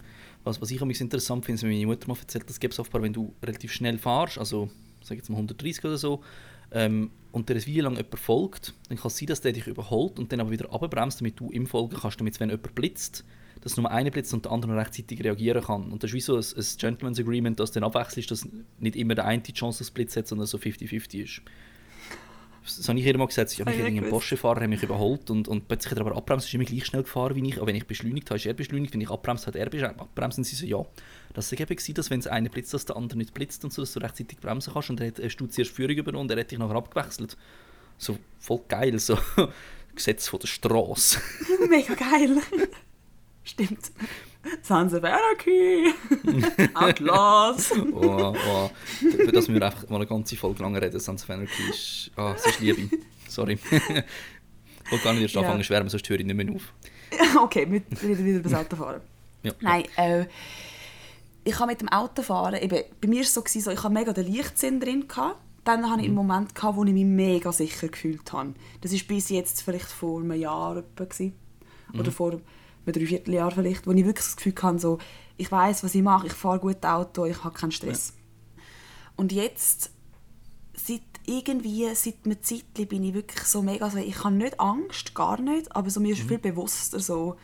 Was, was ich am interessant finde, ist, wenn meine Mutter mal erzählt, das gibt es offenbar, wenn du relativ schnell fahrst, also sag jetzt mal 130 oder so, ähm, und dir ein Video lang jemand folgt, dann kann es sein, dass der dich überholt und dann aber wieder abbremst, damit du ihm folgen kannst, damit wenn jemand blitzt, dass nur einer blitzt und der andere rechtzeitig reagieren kann. Und das ist wie so ein, ein Gentleman's Agreement, dass dann abwechselst, dass nicht immer der eine die Chance auf Blitz hat, sondern so 50-50 ist. Das habe ich jedem mal gesagt. Ich habe mich Ah, einen gewusst. Porsche-Fahrer mich überholt und, und plötzlich hat er aber abbremst, ist immer gleich schnell gefahren wie ich. Aber wenn ich beschleunigt habe, ist er beschleunigt. Wenn ich abbremst, hat er abbremst. Und sie so, ja. Das war eben, dass wenn es einer blitzt, dass der andere nicht blitzt und so, dass du rechtzeitig bremsen kannst. Und dann hast du zuerst Führung übernommen und er hat dich nachher abgewechselt. So voll geil, so Gesetz von der Straße. Mega geil. Stimmt. Sons of Anarchy. Outlaws. oh, oh. Für das müssen wir einfach mal eine ganze Folge lang reden. Sons of Anarchy ist... Ah, es ist Liebe. Sorry. ich wollte gar nicht erst Ja. anfangen zu schwärmen, sonst höre ich nicht mehr auf. okay, mit, wieder, wieder über das Autofahren. Ja. Nein, äh, ich habe mit dem Autofahren, eben, bei mir war es so, gewesen, so, ich hatte mega den Leichtsinn drin. Gehabt. Dann hatte ich einen Moment, gehabt, wo ich mich mega sicher gefühlt habe. Das war bis jetzt vielleicht vor einem Jahr. Gewesen. Oder vor einem Dreivierteljahr vielleicht, wo ich wirklich das Gefühl hatte, so, ich weiß, was ich mache, ich fahre gut Auto, ich habe keinen Stress. Und jetzt, seit irgendwie, seit einer Zeit bin ich wirklich so mega so, ich habe nicht Angst, gar nicht, aber so, mir ist viel bewusster so,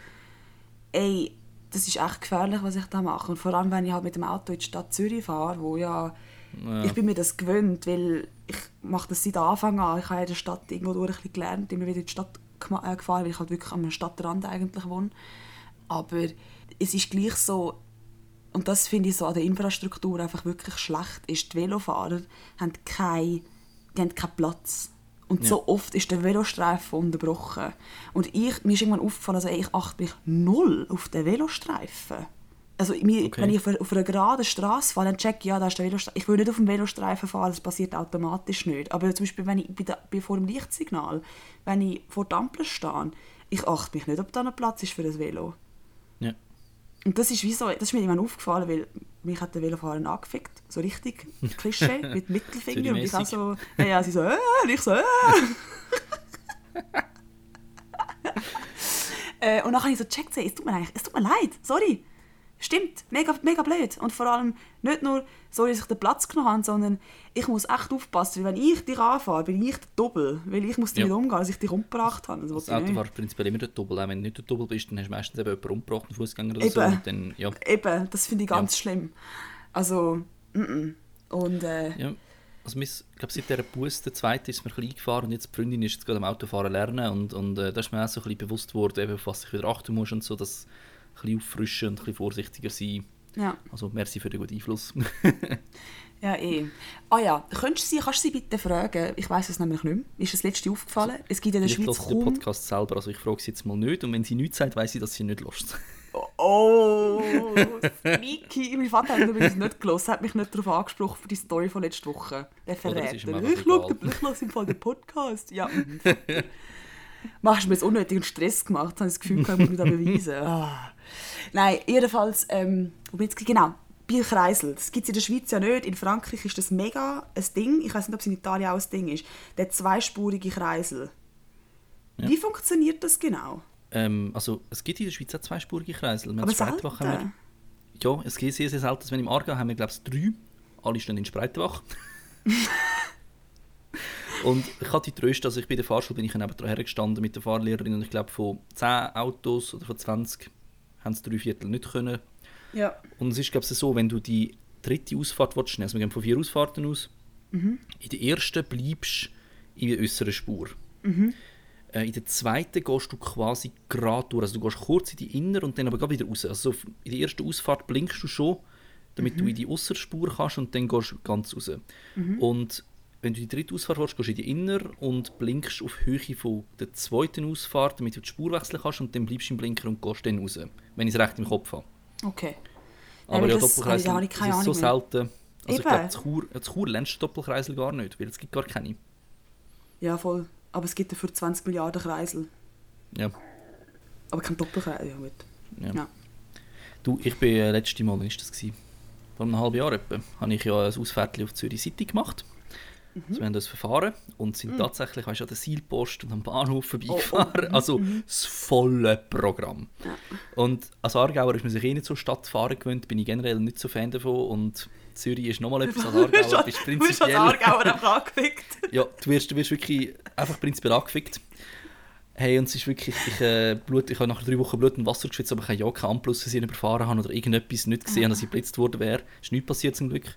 ey, das ist echt gefährlich, was ich da mache. Und vor allem, wenn ich halt mit dem Auto in die Stadt Zürich fahre, wo ja, Ja. ich bin mir das gewöhnt, weil ich mache das seit Anfang an. Ich habe in der Stadt irgendwo durch ein bisschen gelernt, immer wieder in die Stadt gefahren, weil ich halt wirklich am Stadtrand eigentlich wohne. Aber es ist gleich so, und das finde ich so an der Infrastruktur einfach wirklich schlecht, ist, die Velofahrer haben keinen die haben keinen Platz. Und Ja. so oft ist der Velostreifen unterbrochen. Und ich, mir ist irgendwann aufgefallen, also ey, ich achte mich null auf den Velostreifen. Also mir, Okay. wenn ich auf, auf einer geraden Straße fahre, dann check ich, ja, da ist der Velostreifen. Ich will nicht auf dem Velostreifen fahren, das passiert automatisch nicht. Aber zum Beispiel, wenn ich bei, der, bei vor dem Lichtsignal, wenn ich vor der Ampel stehe, ich achte mich nicht, ob da ein Platz ist für das Velo. Ja. Und das ist, wie so, das ist mir irgendwann aufgefallen, weil mich hat der Velofahrer angefickt. So richtig Klischee, mit Mittelfinger. Und ich auch so, ja, ja, sie so, äh, und ich so, äh. äh, und dann habe ich so gecheckt, es tut mir eigentlich, es tut mir leid, sorry. Stimmt, mega, mega blöd. Und vor allem nicht nur, sorry, dass ich den Platz genommen habe, sondern ich muss echt aufpassen, weil wenn ich dich anfahre, bin ich der Doppel. Weil ich muss damit Ja. umgehen, dass ich dich umgebracht habe. Das Das will ich Auto nicht. war prinzipiell immer der Doppel. Auch wenn du nicht der Doppel bist, dann hast du meistens eben jemanden umgebracht, einen Fußgänger oder so. Eben. Und dann, ja, Eben, das finde ich Ja. ganz schlimm. Also, mm -mm. Und äh, ja. Also ist- ich glaube, seit dieser Bus, der zweite, ist mir ein bisschen eingefahren und jetzt die Freundin ist jetzt gerade am Autofahren lernen und, und äh, da ist mir auch so ein bisschen bewusst geworden, eben, auf was ich wieder achten muss und so, dass bisschen auffrischen und ein bisschen vorsichtiger sein. ja. Also merci für den guten Einfluss. Ja, eh. Ah ja, könntest du sie, kannst du sie bitte fragen? Ich weiß es nämlich nicht mehr. Ist das letzte aufgefallen? Es gibt in der ich Schweiz höre den kaum... Podcast selber, also ich frage sie jetzt mal nicht und wenn sie nichts sagt, weiß ich, dass sie nicht lässt. Oh, sneaky. mein Vater hat übrigens nicht gehört, hat mich nicht darauf angesprochen für die Story von letzter Woche. Der Verräter. einfach Ich schaue, ich lasse im Fall den Podcast. Ja, mhm. Machst du mir jetzt unnötigen Stress gemacht, habe ich das Gefühl, ich muss mich da beweisen. Ah. Nein, jedenfalls, ähm, genau, Bierkreisel. Das gibt es in der Schweiz ja nicht. In Frankreich ist das mega ein Ding. Ich weiß nicht, ob es in Italien auch ein Ding ist. Der zweispurige Kreisel. Ja. Wie funktioniert das genau? Ähm, also es gibt in der Schweiz auch zweispurige Kreisel. Wir Aber in Spreitenbach haben wir, ja, es geht sehr, sehr selten. Wenn im Aargau haben wir, glaube ich, drei. Alle stehen in Spreitenbach. und ich hatte die Tröste, also ich bei der Fahrschule bin ich dran hergestanden mit der Fahrlehrerin und ich glaube von 10 Autos oder von 20 haben es drei Viertel nicht können. Ja. Und es ist glaube ich so, wenn du die dritte Ausfahrt willst, also wir gehen von vier Ausfahrten aus, in der ersten bleibst du in der äußeren Spur. Äh, in der zweiten gehst du quasi gerade durch. Also du gehst kurz in die Inner und dann aber wieder raus. Also so in der ersten Ausfahrt blinkst du schon, damit du in die Ausserspur kannst und dann gehst du ganz raus. Und wenn du die dritte Ausfahrt willst, gehst du in die Inner und blinkst auf Höhe von der zweiten Ausfahrt, damit du die Spur wechseln kannst und dann bleibst du im Blinker und gehst dann raus, wenn ich es recht im Kopf habe. Okay. Aber ja, das Doppelkreisel ich- das ich ist so selten. Also ich Eben. glaube, zu Chur, zu Chur lernst du Doppelkreisel gar nicht, weil es gibt gar keine. Ja, voll. Aber es gibt dafür 20 Milliarden Kreisel. Ja. Aber kein Doppelkreisel. Ja, gut. Ja. Ja. Du, ich bin äh, letzte Mal, wann war das? Gewesen? vor einem halben Jahr etwa, habe ich ja ein Ausfährtchen auf Zürich City gemacht. Mhm. Also wir haben das Verfahren und sind mhm. tatsächlich weißt, an der Seilpost und am Bahnhof vorbeigefahren. Oh, oh, also mhm. das volle Programm. Ja. Und als Aargauer ist man sich eh nicht so Stadtfahren gewöhnt, bin ich generell nicht so Fan davon und Zürich ist nochmal etwas als Aargauer. bist. Du bist als Aargauer auch angefickt. ja, du wirst, du wirst wirklich einfach prinzipiell angefickt. Hey, und es ist wirklich, ich, äh, Blut, ich habe nach drei Wochen Blut und Wasser geschwitzt, aber ich habe ja keine Ampel sie überfahren habe oder irgendetwas nicht gesehen, dass ich geblitzt worden wäre. Ist nichts passiert zum Glück.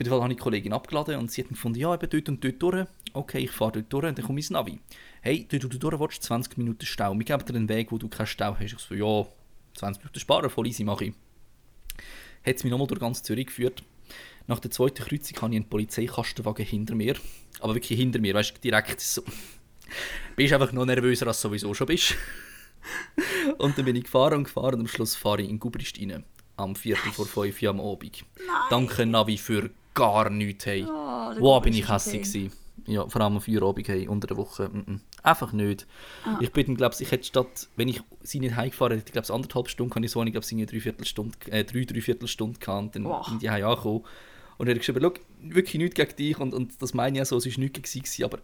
Auf jeden Fall habe ich die Kollegin abgeladen und sie hat gefunden, ja, eben dort und dort durch. Okay, ich fahre dort durch und dann komme ich ins Navi. Hey, dort, du durch willst, 20 Minuten Stau. Wir geben dir einen Weg, wo du keinen Stau hast. Ich so, ja, 20 Minuten sparen, voll easy mache ich. Hat es mich nochmal durch ganz Zürich geführt. Nach der zweiten Kreuzung habe ich einen Polizeikastenwagen hinter mir. Aber wirklich hinter mir, weißt du, direkt so bist einfach noch nervöser, als du sowieso schon bist. und dann bin ich gefahren und gefahren und am Schluss fahre ich in Gubrist rein. Am Viertel vor fünf Uhr am Abend. Nein. Danke Navi für gar nichts. Hey. Oh, wow, bin ich hässlich gewesen. Ja, vor allem am Feierabend hey, unter der Woche. Mm -mm. Einfach nicht. Ah. Ich bin, glaube ich, hätte statt, wenn ich sie nicht heimgefahren hätte, ich glaube anderthalb Stunden kann ich so, ich glaube, sie eine Dreiviertelstunde, äh, drei, Dreiviertelstunde gehabt dann wow. bin ich angekommen. Und er hat geschrieben, wirklich nichts gegen dich und, und das meine ich ja so, es war nichts gewesen, aber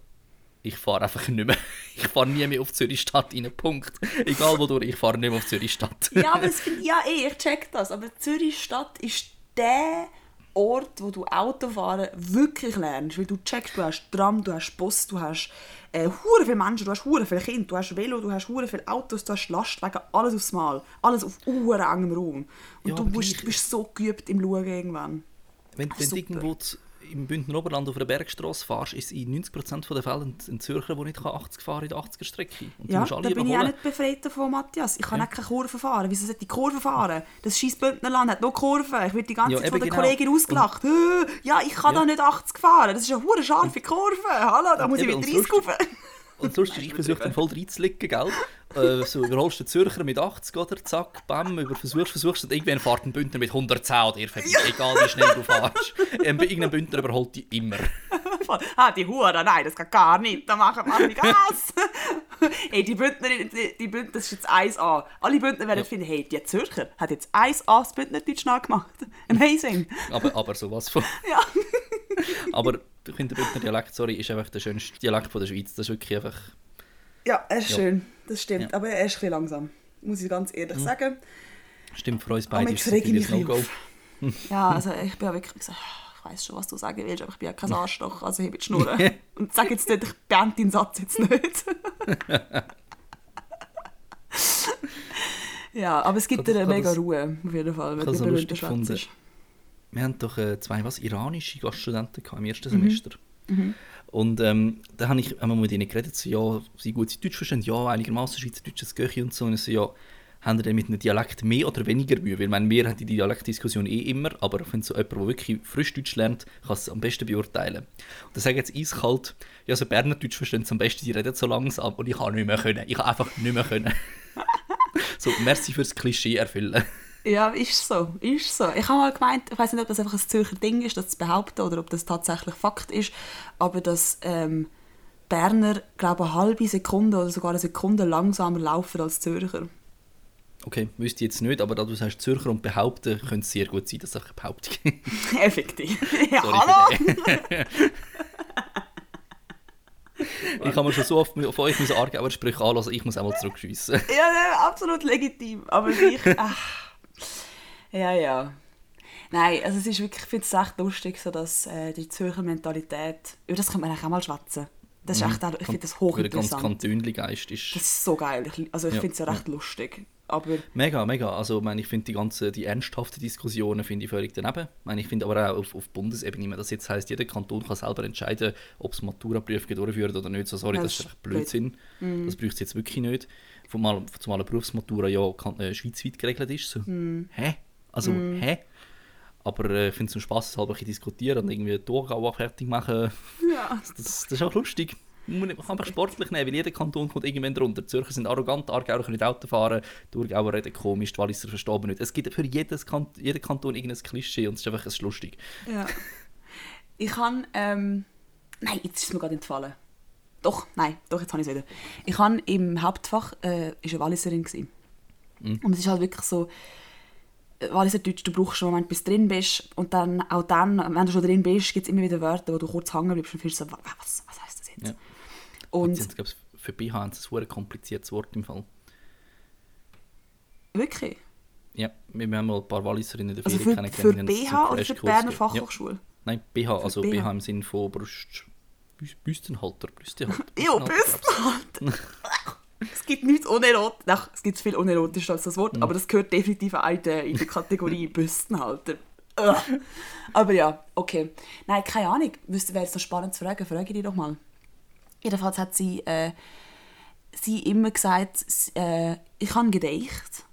ich fahre einfach nicht mehr. Ich fahre nie mehr auf Zürich Stadt rein. Punkt. Egal wodurch, ich fahre nicht mehr auf Zürich Stadt. ja, aber es finde ja eh, ich check das. Aber Zürich Stadt ist der Ort, wo du Autofahren wirklich lernst. Weil du checkst, du hast Tram, du hast Bus, du hast äh, hure viele Menschen, du hast hure viele Kinder, du hast Velo, du hast hure viele Autos, du hast Lastwagen, alles aufs Mal. Alles auf hure engem Raum. Und ja, du bist, bist so geübt im Schauen irgendwann. Wenn, wenn du irgendwo im Bündner Oberland auf einer Bergstraße fährst, ist in 90% der Fälle ein Zürcher, der nicht 80 fahren in der 80er-Strecke. Ja, da bin überholen. ich auch nicht befreit davon, Matthias. Ich kann ja. keine Kurven fahren. Wieso sollte ich Kurven fahren? Das scheiß Bündnerland hat noch Kurven. Ich werde die ganze ja, Zeit von der genau. Kollegin ausgelacht. Und, ja, ich kann ja. da nicht 80 fahren. Das ist eine hure scharfe Kurve. Hallo, da muss ich mit 30 rauf. Und sonst, ich versuche dann voll reinzulegen, gell? Äh, so überholst den Zürcher mit 80 oder zack, bam, über versuchst, versuchst und irgendwann fährt ein Bündner mit 110 oder ihr vorbei, egal wie schnell du fährst. Ähm, irgendein Bündner überholt dich immer. ah, die Hure, nein, das geht gar nicht, da machen wir nicht Gas. hey, die Bündner, die, die Bündner, das ist jetzt 1A. Alle Bündner werden ja. finden, hey, die Zürcher hat jetzt 1A das Bündnerdeutsch nachgemacht. Amazing. aber, aber sowas von. ja. aber ich finde, der Bündner Dialekt, sorry, ist einfach der schönste Dialekt von der Schweiz. Das ist wirklich einfach... Ja, er ist ja. schön, das stimmt. Ja. Aber er ist ein bisschen langsam, muss ich ganz ehrlich mhm. sagen. Stimmt, für uns beide ist es ein No-Go. ja, also ich bin ja wirklich gesagt, ich weiß schon, was du sagen willst, aber ich bin ja kein Arschloch, also heb die Schnur. Und sag jetzt nicht, ich beende deinen Satz jetzt nicht. ja, aber es gibt dir eine mega Ruhe, auf jeden Fall, wenn du berühmter Schwätzt wir haben doch äh, zwei was, iranische Gaststudenten im ersten mhm. Semester. Mhm. Und ähm, da habe ich einmal mit ihnen geredet, so, ja, sie gut Deutsch verstehen, ja, einigermaßen Schweizerdeutsches Göchi und so. Und so, ja, haben denn mit einem Dialekt mehr oder weniger Mühe? Weil meine, wir haben die Dialektdiskussion eh immer, aber ich finde so jemand, der wirklich frisch Deutsch lernt, kann es am besten beurteilen. Und da sage ich jetzt eiskalt, ja, so Berndeutsch verstehen sie am besten, die reden so langsam und ich kann nicht mehr können. Ich kann einfach nicht mehr können. so, merci fürs Klischee erfüllen. Ja, ist so, ist so. Ich habe mal gemeint, ich weiß nicht, ob das einfach ein Zürcher Ding ist, das zu behaupten, oder ob das tatsächlich Fakt ist, aber dass ähm, Berner, glaube ich, eine halbe Sekunde oder sogar eine Sekunde langsamer laufen als Zürcher. Okay, wüsste ich jetzt nicht, aber da du sagst Zürcher und behaupten, könnte es sehr gut sein, dass ich eine Behauptung Effektiv. ja, hallo! ich kann mir schon so oft von euch meine Argauer Sprüche anlassen, ich muss einmal zurückschiessen. ja, absolut legitim, aber ich... Ach. Ja, ja. Nein, also es ist wirklich, ich finde es echt lustig, so dass äh, die Zürcher Mentalität, über das kann man auch mal schwätzen. Das ist mhm. echt, auch, ich finde das hochinteressant. ganz Kantönli-Geist ist... Das ist so geil, also ich ja. finde es ja recht ja. lustig. Aber mega, mega. Also, ich, meine, ich finde die ganzen, die ernsthaften Diskussionen finde ich völlig daneben. Ich, meine, ich finde aber auch auf, auf Bundesebene, das jetzt heisst, jeder Kanton kann selber entscheiden, ob es Maturaprüfungen durchführt oder nicht. So, sorry, das, das ist echt Blödsinn. Mhm. Das braucht es jetzt wirklich nicht. Zumal, zumal eine Berufsmatura ja kann, äh, schweizweit geregelt ist. So. Mhm. Hä? Also, mm. hä? Aber äh, ich finde es zum Spaß halber diskutieren und irgendwie Thurgau fertig machen. Ja. Das, das, ist auch lustig. Man kann einfach sportlich nehmen, weil jeder Kanton kommt irgendwann drunter. Die Zürcher sind arrogant, Aargauer können nicht Auto fahren, Thurgauer reden komisch, die Walliser verstehen nicht. Es gibt für jedes Kant jeden Kanton irgendein Klischee und es ist einfach es ist lustig. Ja. Ich kann, ähm... Nein, jetzt ist es mir gerade entfallen. Doch, nein, doch, jetzt habe ich es wieder. Ich habe im Hauptfach, äh, ist eine Walliserin gewesen. Mhm. Und es ist halt wirklich so Walliser Deutsch, du brauchst einen Moment, bis du drin bist. Und dann, auch dann, wenn du schon drin bist, gibt es immer wieder Wörter, wo du kurz hängen bleibst und findest so, wa- was, was heisst das jetzt? Ja. Und jetzt, glaub, ich, für BH ein verdammt kompliziertes Wort im Fall. wirklich? Ja, wir haben mal ein paar Walliserinnen in der Also Ferien für, für kennengelernt. haben BH oder für die Berner gegeben. Ja. Fachhochschule? Nein, BH, also BH. BH. im Sinn von Brust... Bü- Büstenhalter, Büstenhalter, Büstenhalter. es gibt nichts unerotisch. Ach, es gibt viel unerotischer als das Mhm. Wort, aber das gehört definitiv auch in der, in der Kategorie Büstenhalter. Aber ja, okay. Nein, keine Ahnung. Wüsste, wäre es noch spannend zu fragen. Frage dich doch mal. Jedenfalls hat sie, äh, sie immer gesagt, äh, ich habe gedeicht,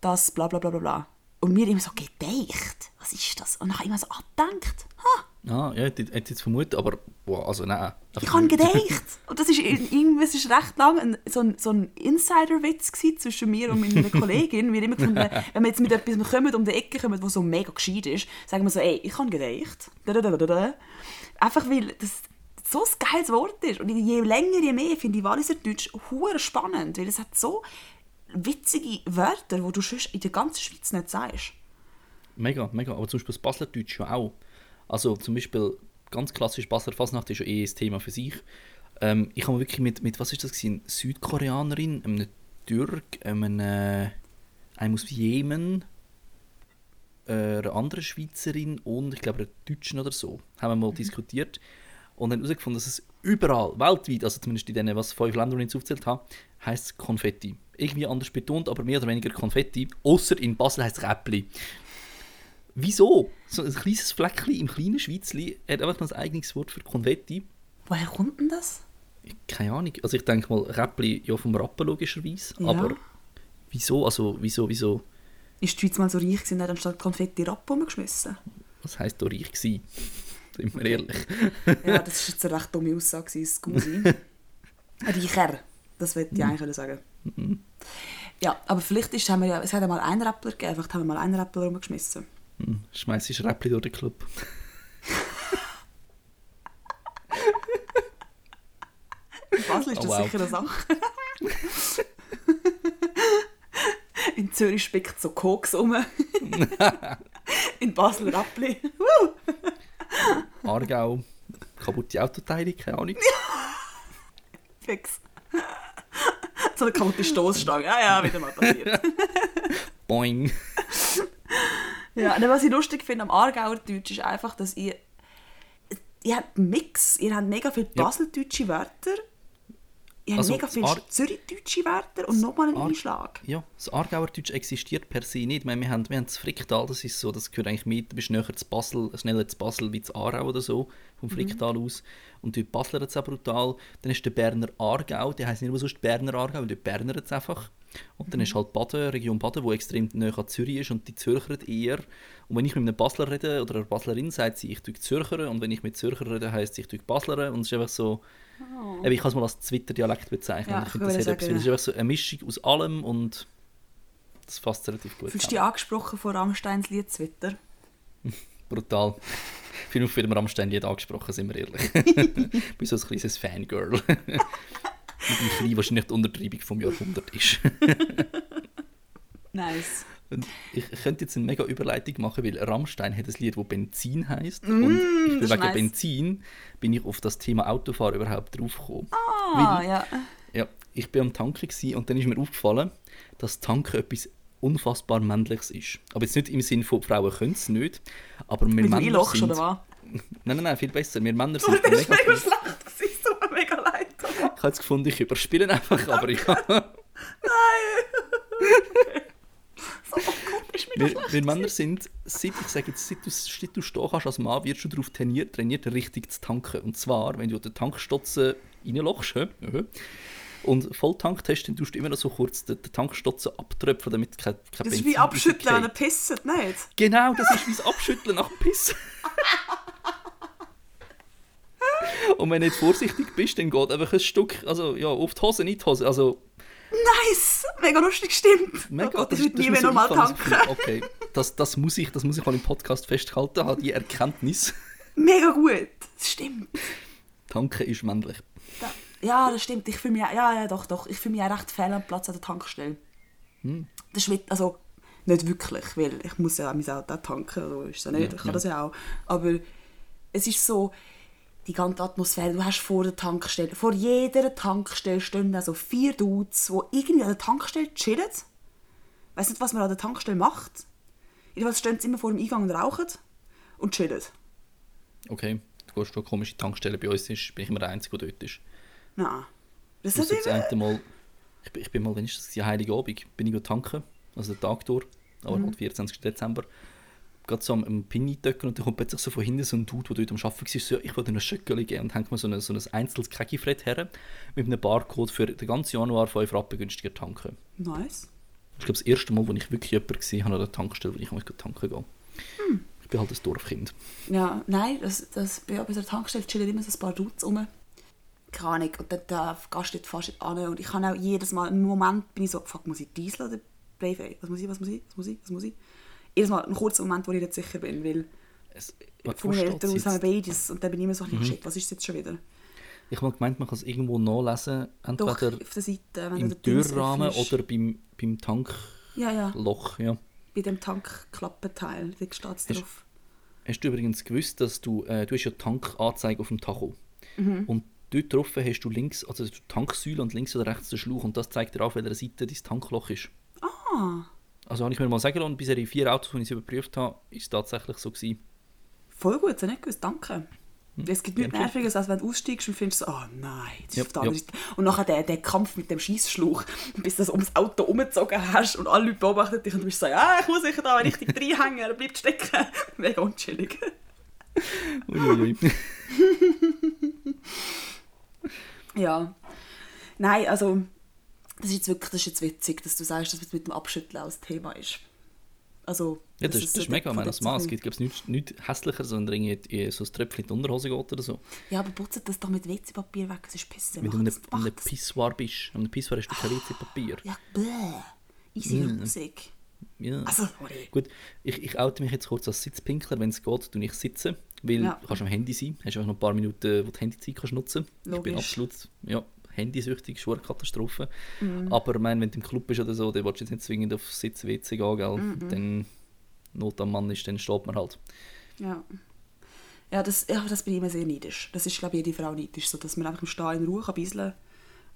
dass bla bla bla bla bla. Und mir immer so, gedeicht? Was ist das? Und dann immer so abgedacht. Ha, Ah, ja, hätte ich jetzt vermutet, aber wow, also nein. ich habe gedeicht. Und das ist ir- irgendwie, es ist recht lang ein, so ein, so ein Insider-Witz zwischen mir und meiner Kollegin. Wir immer gefunden, wenn wir jetzt mit etwas kommen, um die Ecke kommen, was so mega gescheit ist, sagen wir so, ey, ich habe. Dadadadada. Einfach weil das so ein geiles Wort ist. Und je länger, je mehr finde ich Walliser Deutsch spannend, weil es hat so witzige Wörter, die du sonst in der ganzen Schweiz nicht sagst. Mega, mega. Aber zum Beispiel das Baslerdeutsch ja auch. Also zum Beispiel ganz klassisch Basler Fasnacht ist ja eh ein Thema für sich. Ähm, ich habe wirklich mit, mit, was ist das gewesen? Südkoreanerin, einem Türk, einem, äh, einem aus Jemen, äh, einer anderen Schweizerin und ich glaube einer Deutschen oder so, haben wir mal diskutiert und haben herausgefunden, dass es überall, weltweit, also zumindest in denen, was fünf Länder, die ich jetzt aufgezählt habe, heisst Konfetti. Irgendwie anders betont, aber mehr oder weniger Konfetti. Außer in Basel heisst es Räppli. Wieso? So ein kleines Fleckchen im kleinen Schweizli hat einfach noch ein eigenes Wort für Konfetti. Woher kommt denn das? Keine Ahnung. Also ich denke mal, Räppli ja vom Rappen logischerweise. Ja. Aber wieso? Also wieso, wieso? Ist die Schweiz mal so reich gewesen und hat anstatt Konfetti Rappen rumgeschmissen? Was heisst da reich gewesen? Sind wir ehrlich. Ja, das war jetzt eine recht dumme Aussage, Scusi. Reicher, das wollte ich eigentlich sagen. Ja, aber vielleicht ist, haben wir ja, es hat ja mal einen Rappler gegeben, vielleicht haben wir mal einen Rappler rumgeschmissen. Hm, Schmeiß ich Räppli durch den Club. In Basel ist Oh, das wow. sicher eine Sache. In Zürich spickt so Koks um. In Basel Rappli. Aargau, kaputte Autoteile, keine Ahnung. Fix. So eine kaputte Stoßstange. Ja, ja, wieder mal passiert. Boing. Ja, und was ich lustig finde am Aargauer Deutsch ist einfach, dass ihr, ihr habt einen Mix, ihr habt mega viele baseldeutsche Wörter, ihr habt Also, mega viele zürichdeutsche Wörter und nochmal einen Aar- Einschlag. Ja, das Aargauer Deutsch existiert per se nicht. Ich meine, wir haben, wir haben das Fricktal, das ist so, das gehört eigentlich mit, du bist näher zu Basel, schneller zu Basel wie zu Aarau oder so, vom Fricktal aus. Und dort Basler es auch brutal. Dann ist der Berner Aargau, der heisst nicht nur sonst Berner Aargau, dort Berner es einfach. Und dann ist halt Baden, Region Baden, wo extrem nahe an Zürich ist und die Zürcher eher. Und wenn ich mit einem Basler rede oder einer Baslerin, sagt sie, ich tue Zürcher. Und wenn ich mit Zürcher rede, heisst sie, ich tue Basler. Und es ist einfach so, Eben, ich kann es mal als Zwitter-Dialekt bezeichnen. Ja, ich finde, das etwas, weil es ist einfach so eine Mischung aus allem und das fasst relativ gut Fühlst du dich angesprochen von Rammsteins Lied Twitter? Brutal. Ich bin auf jedem Rammstein-Lied angesprochen, sind wir ehrlich. ich bin so ein kleines Fangirl. Mit dem Kleinen wahrscheinlich die Untertreibung vom Jahrhundert ist. Nice. Und ich könnte jetzt eine mega Überleitung machen, weil Rammstein hat ein Lied, das Benzin heisst. Mm, und ich bin das wegen nice. Benzin bin ich auf das Thema Autofahren überhaupt draufgekommen. Ah, Weil- ja. Ja, ich bin am Tanken und dann ist mir aufgefallen, dass Tanken etwas unfassbar Männliches ist. Aber jetzt nicht im Sinne von Frauen können es nicht, aber wir du Männer sind... oder was? Nein, nein, nein, viel besser. Wir Männer Das sind war mega... schlecht, gewesen, es tut mir mega leid. habe jetzt gefunden, ich überspiele einfach, aber ich So, oh Gott, ist mir wir, wir Männer sind, seit, ich sage jetzt, seit du, seit du stehen kannst als Mann, wirst du darauf trainiert, trainiert richtig zu tanken. Und zwar, wenn du den Tankstotzen reinlochst? Ja. und volltankt hast, dann tust du immer noch so kurz den, den Tankstotzen abtröpfeln, damit kein, kein Das ist wie abschütteln, wenn er pisst, nicht? Genau, das ist wie das Abschütteln nach dem Pissen. Und wenn du nicht vorsichtig bist, dann geht einfach ein Stück, also ja, auf die Hose, nicht die Hose. Also, Nice! Mega lustig, stimmt. mega, oh Gott, ich ist- würde nie mir mehr normal tanken. Okay, das, das, muss ich, das muss ich mal im Podcast festhalten, habe die Erkenntnis. Mega gut. Das stimmt. Tanken ist männlich. Da- Ja, das stimmt. Ich fühle mich, ja, ja, doch, doch. Ich fühle mich auch recht fehl am Platz an der Tankstelle. Hm. Das ist mit, also, Nicht wirklich, weil ich muss ja auch mein Auto tanken, so ist ja nicht, Ja, ich kann ja. das ja auch. Aber es ist so, die ganze Atmosphäre, du hast vor der Tankstelle, vor jeder Tankstelle stehen also vier Dudes, die irgendwie an der Tankstelle chillen. Ich weiß nicht, was man an der Tankstelle macht. Jedenfalls stehen sie immer vor dem Eingang und rauchen und chillen. Okay, du gehst eine komische Tankstelle. Bei uns ist, bin ich immer der Einzige, der dort ist. Nein. Das Ich ist jetzt immer... Mal, ich, bin- ich bin mal, wenn ist das, gewesen? Heiligabend, bin ich tanken, also den Tag durch, aber Mhm. halt 24. Dezember, gerade so am, am Pin eindrücken und dann kommt plötzlich so von hinten so ein Dude, der dort am Arbeiten war, so, ich dir ein Schöckeli geben und hängt mir so ein, so ein einzelnes Kegifred her mit einem Barcode für den ganzen Januar 5 Rappen günstiger tanken. Nice. Das ich, das erste Mal, wo ich wirklich jemanden gesehen habe an der Tankstelle, wo ich mal tanken gehe. Hm. Ich bin halt ein Dorfkind. Ja, nein, das, das, bei der Tankstelle chillen immer so ein paar Dudes rum. Keine Ahnung, und dann da gehst du dort fast nicht an. Und ich kann auch jedes Mal, im Moment bin ich so, fuck, muss ich Diesel oder Playface? Was muss ich, was muss ich, was muss ich, was muss ich? Jedes Mal, einen kurzen Moment, wo ich nicht sicher bin, weil Es, von meinen Eltern aus haben beides. Und dann bin ich immer so, shit, was ist jetzt schon wieder? Ich habe gemeint, man kann es irgendwo nachlesen, Doch, entweder auf der Seite, wenn im Türrahmen oder beim, beim Tankloch. Ja, ja, Ja. bei dem Tankklappenteil, da steht es Hast- drauf. Hast du übrigens gewusst, dass du, äh, du hast ja Tankanzeige auf dem Tacho. Und dort drauf hast du links, also die Tanksäule und links oder rechts den Schlauch und das zeigt dir auf, welcher Seite dein Tankloch ist. Ah, Also habe ich mir mal sagen lassen, bisher in vier Autos, die ich überprüft habe, ist es tatsächlich so gewesen. voll gut, das habe ich nicht gewusst, danke. Es gibt nichts Hm. Nerviges, als wenn du aussteigst und findest, oh nein, das ist Ja, auf der ja. Und nachher der, der Kampf mit dem Schießschlauch, bis du das ums Auto umgezogen hast und alle Leute beobachten dich und du bist so, ja, ich muss sicher da richtig reinhängen, er bleibt stecken. Mega unchillig. Uiuiui. Ja. Nein, also, das ist jetzt wirklich das ist jetzt witzig, dass du sagst, dass es mit dem Abschütteln auch das Thema ist. Also, ja, das, dass ist- das ist mega. Mann, es Sache- gibt glaub's, nichts, nichts hässlicher, sondern irgendwie so ein Tröpfchen in die Unterhose geht oder so. Ja, aber putzt das doch mit WC-Papier weg, es ist besser. Wenn du in das, einem, einem das. Pissoir bist, an einem Pissoir hast du kein WC-Papier. Ja, bäh. Easy Mm. Musik. Ja. Also, sorry. Gut, ich, ich oute mich jetzt kurz als Sitzpinkler, wenn es geht, tue ich sitzen, weil Ja. du kannst am Handy sein, hast auch noch ein paar Minuten, wo du Handyzeit kannst nutzen. Ich bin Logisch. absolut ja, handysüchtig, schwere Katastrophe. Mhm. Aber ich meine, wenn du im Club bist oder so, dann willst du jetzt nicht zwingend auf Sitz WC gehen, gell? Mhm. dann Not am Mann ist, dann steht man halt. Ja. Ja, das, ja, das bin ich immer sehr neidisch. Das ist, glaube ich, jede Frau neidisch, so dass man einfach im Stehen in Ruhe kann bisseln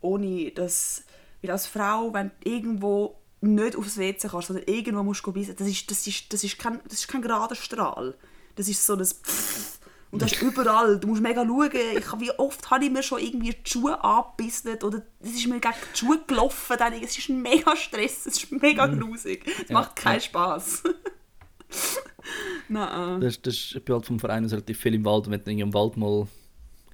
ohne dass... Weil als Frau, wenn du irgendwo nicht aufs WC kannst, sondern irgendwo musst du bisseln, das ist, das ist, das ist, kein, das ist kein gerader Strahl. Das ist so ein Pfff. Und das ist überall. Du musst mega schauen. Ich, wie oft habe ich mir schon irgendwie die Schuhe angebisselt oder es ist mir gegen die Schuhe gelaufen. Dann, es ist mega Stress, es ist mega grusig. Es Ja, macht keinen ja. Spass. Nein. Das, das ist, ich bin halt vom Verein aus relativ viel im Wald und wenn du irgendwie im Wald mal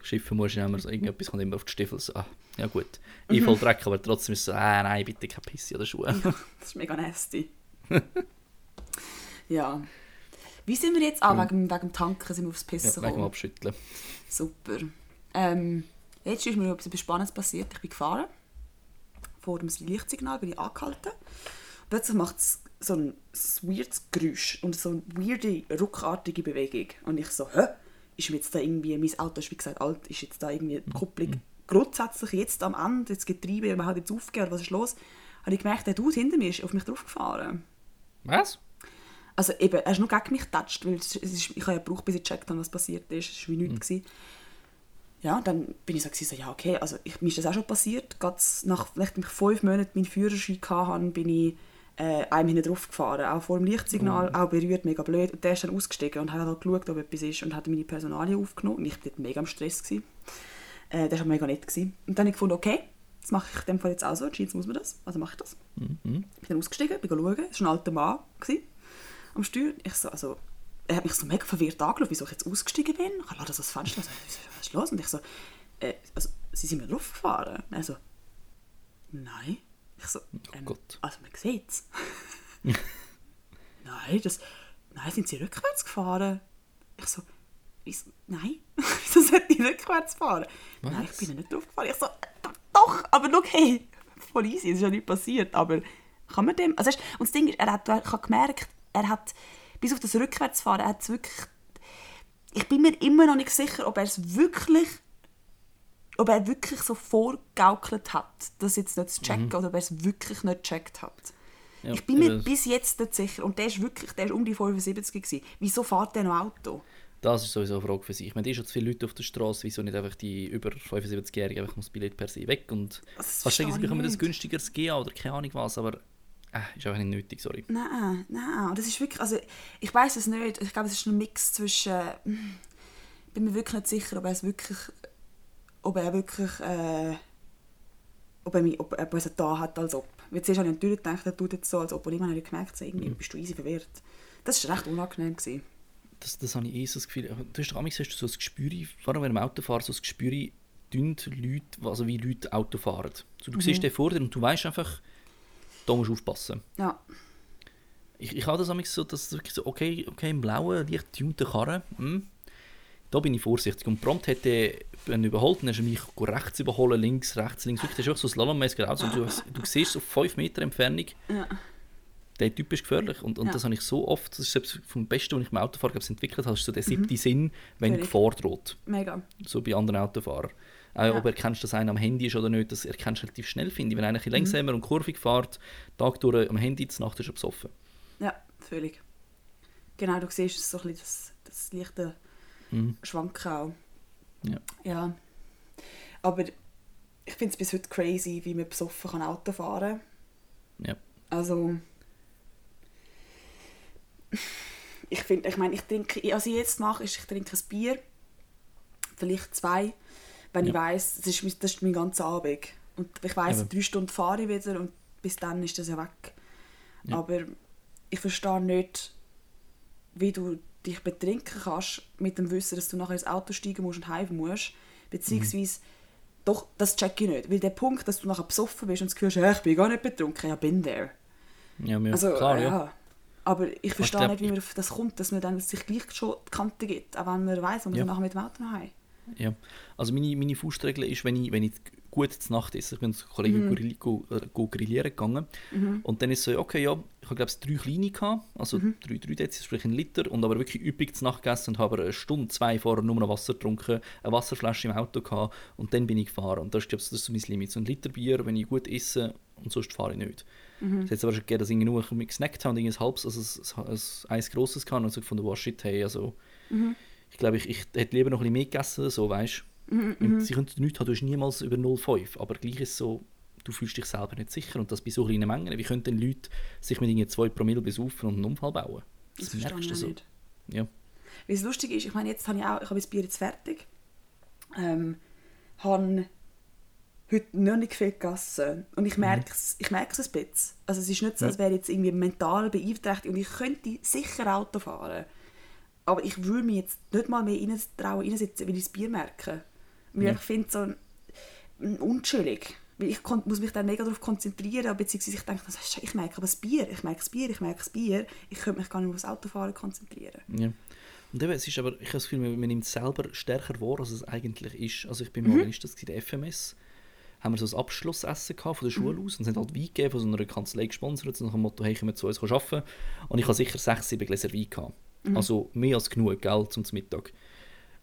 schiffen musst, dann haben wir so irgendetwas kommt immer auf die Stiefel. So, ah, ja gut, ich voll Dreck, aber trotzdem ist es so, ah, nein, bitte keine Pisse oder Schuhe. Das ist mega nasty. ja. Wie sind wir jetzt? Ah, wegen, wegen dem Tanken sind wir aufs Ja, Pissen wegen dem. Abschütteln. Super. Ähm, jetzt ist mir etwas Spannendes passiert. Ich bin gefahren. Vor dem Lichtsignal bin ich angehalten. Plötzlich macht es so ein weirdes Geräusch und so eine weirde, ruckartige Bewegung. Und ich so, hä? Ist mir jetzt da irgendwie, mein Auto ist wie gesagt alt, ist jetzt da irgendwie die Kupplung grundsätzlich jetzt am Ende, jetzt Getriebe, man hat jetzt aufgehört, was ist los? Habe ich gemerkt, der Dude hinter mir ist auf mich draufgefahren. Was? Also eben, er ist nur gegen mich getatscht, weil es ist, ich habe ja gebraucht, bis ich gecheckt habe, was passiert ist. Es war wie nichts. gewesen. Ja, dann bin ich so, gewesen, so ja okay, also ich, mir ist das auch schon passiert. Gerade nach, nachdem ich fünf Monaten meinen Führerschein hatte, bin ich äh, einem hinten drauf gefahren. Auch vor dem Lichtsignal, auch berührt, mega blöd. Und der ist dann ausgestiegen und hat halt geschaut, ob etwas ist und hat meine Personalien aufgenommen. Und ich war mega im Stress. Gewesen. Äh, das war mega nett. Gewesen. Und dann habe ich gefunden, okay, das mache ich in dem Fall jetzt auch so. Anscheinend muss man das, also mache ich das. Mhm. bin dann ausgestiegen, bin schauen. Es war ein alter Mann gewesen, am Steuer. Ich so, also, er hat mich so mega verwirrt angeschaut, wieso ich jetzt ausgestiegen bin. Ich habe das aus dem Fenster. So, was ist los? Und ich so, äh, also, sie sind mir drauf gefahren. Er so, nein. Ich so, ähm, Gott. also man sieht es. nein, das, nein, sind sie rückwärts gefahren? Ich so, wieso, nein, wieso sollten die rückwärts fahren? Nein, ich bin ja nicht drauf gefahren. Ich so, äh, doch, aber schau, hey, voll easy, es ist ja nicht passiert, aber kann man dem, also weisst, und das Ding ist, er hat, ich habe gemerkt, er hat, bis auf das Rückwärtsfahren, er hat wirklich, ich bin mir immer noch nicht sicher, ob er es wirklich ob er wirklich so vorgaukelt hat, das jetzt nicht zu checken, oder ob er es wirklich nicht gecheckt hat. Ja, ich bin mir eben. bis jetzt nicht sicher. Und der ist wirklich, der ist um die 75 gewesen. Wieso fährt der noch Auto? Das ist sowieso eine Frage für sich. Ich meine, es sind schon zu viele Leute auf der Straße, wieso nicht einfach die über 75-Jährigen einfach das Billett per se weg und Das kannst verstehe sagen, sie ich bekommen das nicht. günstigeres GA oder keine Ahnung was, aber äh, ist einfach nicht nötig, sorry. Nein, nein. Und das ist wirklich, also ich weiß es nicht. Ich glaube, es ist ein Mix zwischen. Ich bin mir wirklich nicht sicher, ob er es wirklich, ob er wirklich, äh, ob er, mich, ob, ob er es da hat, als ob. Weil zuerst habe ich natürlich gedacht, er tut jetzt so, als ob und irgendwann habe ich gemerkt, so, irgendwie bist du easy verwirrt. Das war recht unangenehm. Gewesen. Das, das habe ich eh so das Gefühl. Du hast, manchmal hast du so ein Gespür, vor allem wenn du im Auto fährst, so ein Gespür, Leute, also wie Leute Auto fahren. So, du siehst den vor dir und du weißt einfach, da musst du aufpassen. Ja. Ich, ich habe das manchmal so, dass wirklich so, okay, okay, im blauen, leicht tunten Karren, hm, da bin ich vorsichtig. Und prompt hat er ihn überholt, dann hast du mich rechts überholen, links, rechts, links. Wirklich, das ist wirklich so slalommäßig Auto. Und du, du siehst auf 5 Meter Entfernung, Ja. der Typ ist gefährlich. Und, und Ja. das habe ich so oft, das ist selbst vom Besten, was ich im Autofahren entwickelt habe, ist so der siebte Sinn, wenn. Gefahr droht. Mega. So bei anderen Autofahrern. Auch Ja. ob er erkennst, dass einer am Handy ist oder nicht, das erkennst du relativ schnell, finde ich. Wenn einer ein bisschen langsamer und kurvig fährt, Tag durch am Handy, zur Nacht ist er besoffen. Ja, völlig. Genau, du siehst so ein bisschen das, das leichte Mhm. Schwanken auch. Ja. Ja. Aber ich finde es bis heute crazy, wie man besoffen kann Auto fahren Ja. Also. Ich finde, ich meine, ich trinke, was ich jetzt mache, ist, ich trinke ein Bier. Vielleicht zwei. Wenn ich Ja. weiss, das ist, mein- das ist mein ganzer Abend. Und ich weiss, drei Stunden fahre ich wieder und bis dann ist das ja weg. Ja. Aber ich verstehe nicht, wie du dich betrinken kannst, mit dem Wissen, dass du nachher ins Auto steigen musst und heim musst. Beziehungsweise, doch, das check ich nicht. Weil der Punkt, dass du nachher besoffen bist und das hast, «Hey, ich bin gar nicht betrunken, ja, bin there. Ja, ja, Also, klar, ja. ja. Aber ich verstehe glaub, nicht, wie man auf das kommt, dass man dann sich gleich schon die Kante gibt, auch wenn man weiss, wo man Ja. nachher mit dem Auto nach Hause. Ja, also meine, meine Faustregel ist, wenn ich, wenn ich gut zur Nacht esse, ich bin mit Kollegen grill, go, äh, go grillieren gegangen. Und dann ist so, okay, ja, ich habe glaube ich drei kleine gehabt, also drei, drei Dezi, sprich ein Liter und aber wirklich üppig zur Nacht gegessen und habe eine Stunde, zwei vorher nur noch Wasser getrunken, eine Wasserflasche im Auto gehabt und dann bin ich gefahren. Und das ist, glaub ich, das ist so mein Limit, so ein Liter Bier, wenn ich gut esse und sonst fahre ich nicht. Es hat aber schon gegeben, dass ich nur ein gesnackt habe und ein halbes, also ein, ein, eins grosses gehabt und so gefunden, wow, shit, hey, also ich glaube, ich, ich hätte lieber noch ein bisschen mehr gegessen, oder so, weißt und sie könnten nichts haben, du hast niemals über 0,5, aber gleich ist es so, du fühlst dich selber nicht sicher und das bei so kleinen Mengen. Wie können denn Leute sich mit irgendwie 2 Promille besaufen und einen Unfall bauen? Das, Das merkst du ich so. nicht. Ja. Weil es lustig ist, ich meine, jetzt habe ich auch, ich habe das Bier jetzt fertig, ähm, habe heute noch nicht viel gegessen und ich merke es ich merke es ein bisschen. Also es ist nicht so, als wäre ich jetzt irgendwie mental beeinträchtigt und ich könnte sicher Auto fahren, aber ich würde mich jetzt nicht mal mehr reintrauen, reinsitzen, weil ich das Bier merke. Weil Ja. ich finde so mm, unchillig. Weil ich muss mich dann mega darauf konzentrieren, beziehungsweise ich denke, ich merke aber das Bier, ich merke das Bier, ich merke das Bier, ich könnte mich gar nicht mehr aufs Autofahren konzentrieren. ja. Und eben, es ist aber, ich habe das Gefühl, man, man nimmt es selber stärker wahr, als es eigentlich ist. Also ich bin Mhm. mal, wann ist das der FMS, haben wir so ein Abschlussessen gehabt von der Schule aus und es halt Wein gegeben von so einer Kanzlei gesponsert, so nach dem Motto, hey, können wir zu uns arbeiten? Und ich habe sicher sechs, sieben Gläser Wein gehabt. Also mehr als genug Geld zum Mittag.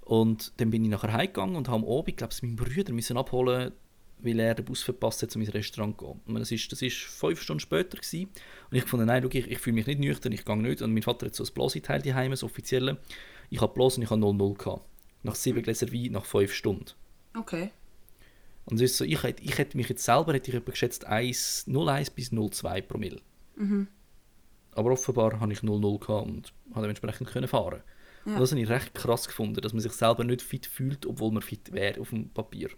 Und dann bin ich nachher heimgegangen und habe am Abend, glaube ich, meinen Brüder müssen abholen, weil er den Bus verpasst hat, um ins Restaurant zu gehen. Und das ist, das ist fünf Stunden später gewesen. Und ich fand, nein, schau, ich, ich fühle mich nicht nüchtern, ich gehe nicht. Und mein Vater hat so ein Blasi-Teil daheim, das offizielle. Ich habe bloß und ich habe 0-0 gehabt. Nach sieben Gläser Wein, nach fünf Stunden. Okay. Und es ist so, ich, hätte- ich hätte mich jetzt selber, hätte ich etwa geschätzt, 1 0,1 bis 0,2 Promille. Aber offenbar habe ich 0,0 gehabt und habe dementsprechend können fahren. Ja. Und das habe ich recht krass gefunden, dass man sich selber nicht fit fühlt, obwohl man fit wäre auf dem Papier.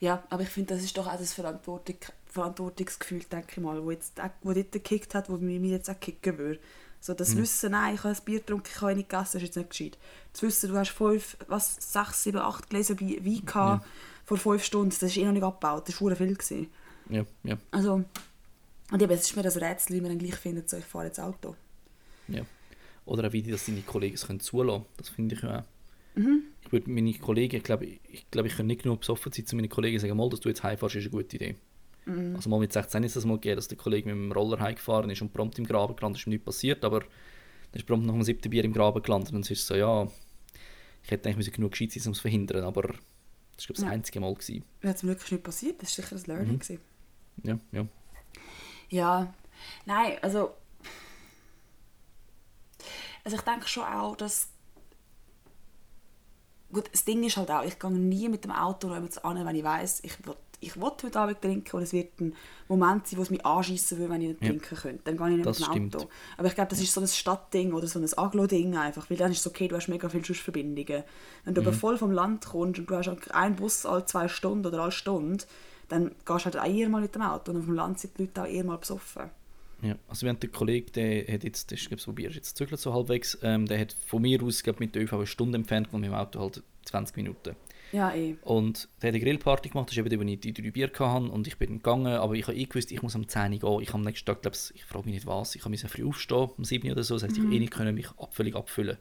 Ja, aber ich finde, das ist doch auch das Verantwortung, Verantwortungsgefühl, denke ich mal, wo, jetzt, wo dort gekickt hat, wo mir jetzt auch kicken würde. So das Wissen, nein, ich habe ein Bier getrunken, ich habe nicht gegessen, ist jetzt nicht gescheit. Das Wissen, du hast fünf, was, sechs, sieben, acht Gläser Wein Wein gehabt vor fünf Stunden, das ist eh noch nicht abgebaut, das war viel. Gewesen. Ja, ja, Also, und eben, es ist mir das Rätsel, wie man dann gleich findet, so, ich fahre jetzt Auto. ja. Oder auch wie die, dass deine Kollegen es können zulassen können. Das finde ich ja auch. Mhm. Ich würde meine Kollegen, ich glaube, ich, glaube, ich kann nicht genug besoffen sein, zu meinen Kollegen sagen, mal, dass du jetzt heimfährst, ist eine gute Idee. Mhm. Also mal mit 16 ist das mal gegeben, dass der Kollege mit dem Roller heimgefahren ist und prompt im Graben gelandet ist, mir nichts passiert, aber dann ist prompt nach dem siebten Bier im Graben gelandet und es ist so, ja, ich hätte eigentlich genug gescheit sein, um es zu verhindern, aber das war, glaube ich, das Ja. einzige Mal. Gewesen. Ja, zum Glück ist nichts passiert, das war sicher ein Learning. Mhm. gewesen. Ja, ja. Ja, Nein, also. Also ich denke schon auch, dass. Gut, das Ding ist halt auch, ich gehe nie mit dem Auto an, wenn ich weiß, ich will, ich will heute Abend trinken und es wird ein Moment sein, wo es mich anschießen will, wenn ich nicht Ja. trinken könnte. Dann gehe ich nicht Das mit dem stimmt. Auto. Aber ich glaube, das ist so ein Stadtding oder so ein Aglo-Ding einfach, weil dann ist es okay, du hast mega viele Schussverbindungen. Wenn du aber Mhm. voll vom Land kommst und du hast einen Bus alle zwei Stunden oder alle Stunde, dann gehst du halt auch eher mal mit dem Auto und auf dem Land sind die Leute auch eher mal besoffen. Ja, also wir haben den Kollegen, der hat jetzt, das ist, glaube ich, wie er ist jetzt zügelt so halbwegs, ähm, der hat von mir aus, glaube mit der ÖV eine Stunde entfernt und mit dem Auto halt 20 Minuten. Ja, eh. Und der hat eine Grillparty gemacht, das ist eben der, wo ich die drei Bier hatte und ich bin gegangen, aber ich habe eh gewusst, ich muss am 10 Uhr gehen. Ich habe am nächsten Tag, glaube ich, frage mich nicht was, ich musste früh aufstehen, um 7 Uhr oder so, das heisst, ich eh nicht können mich völlig abfüllen.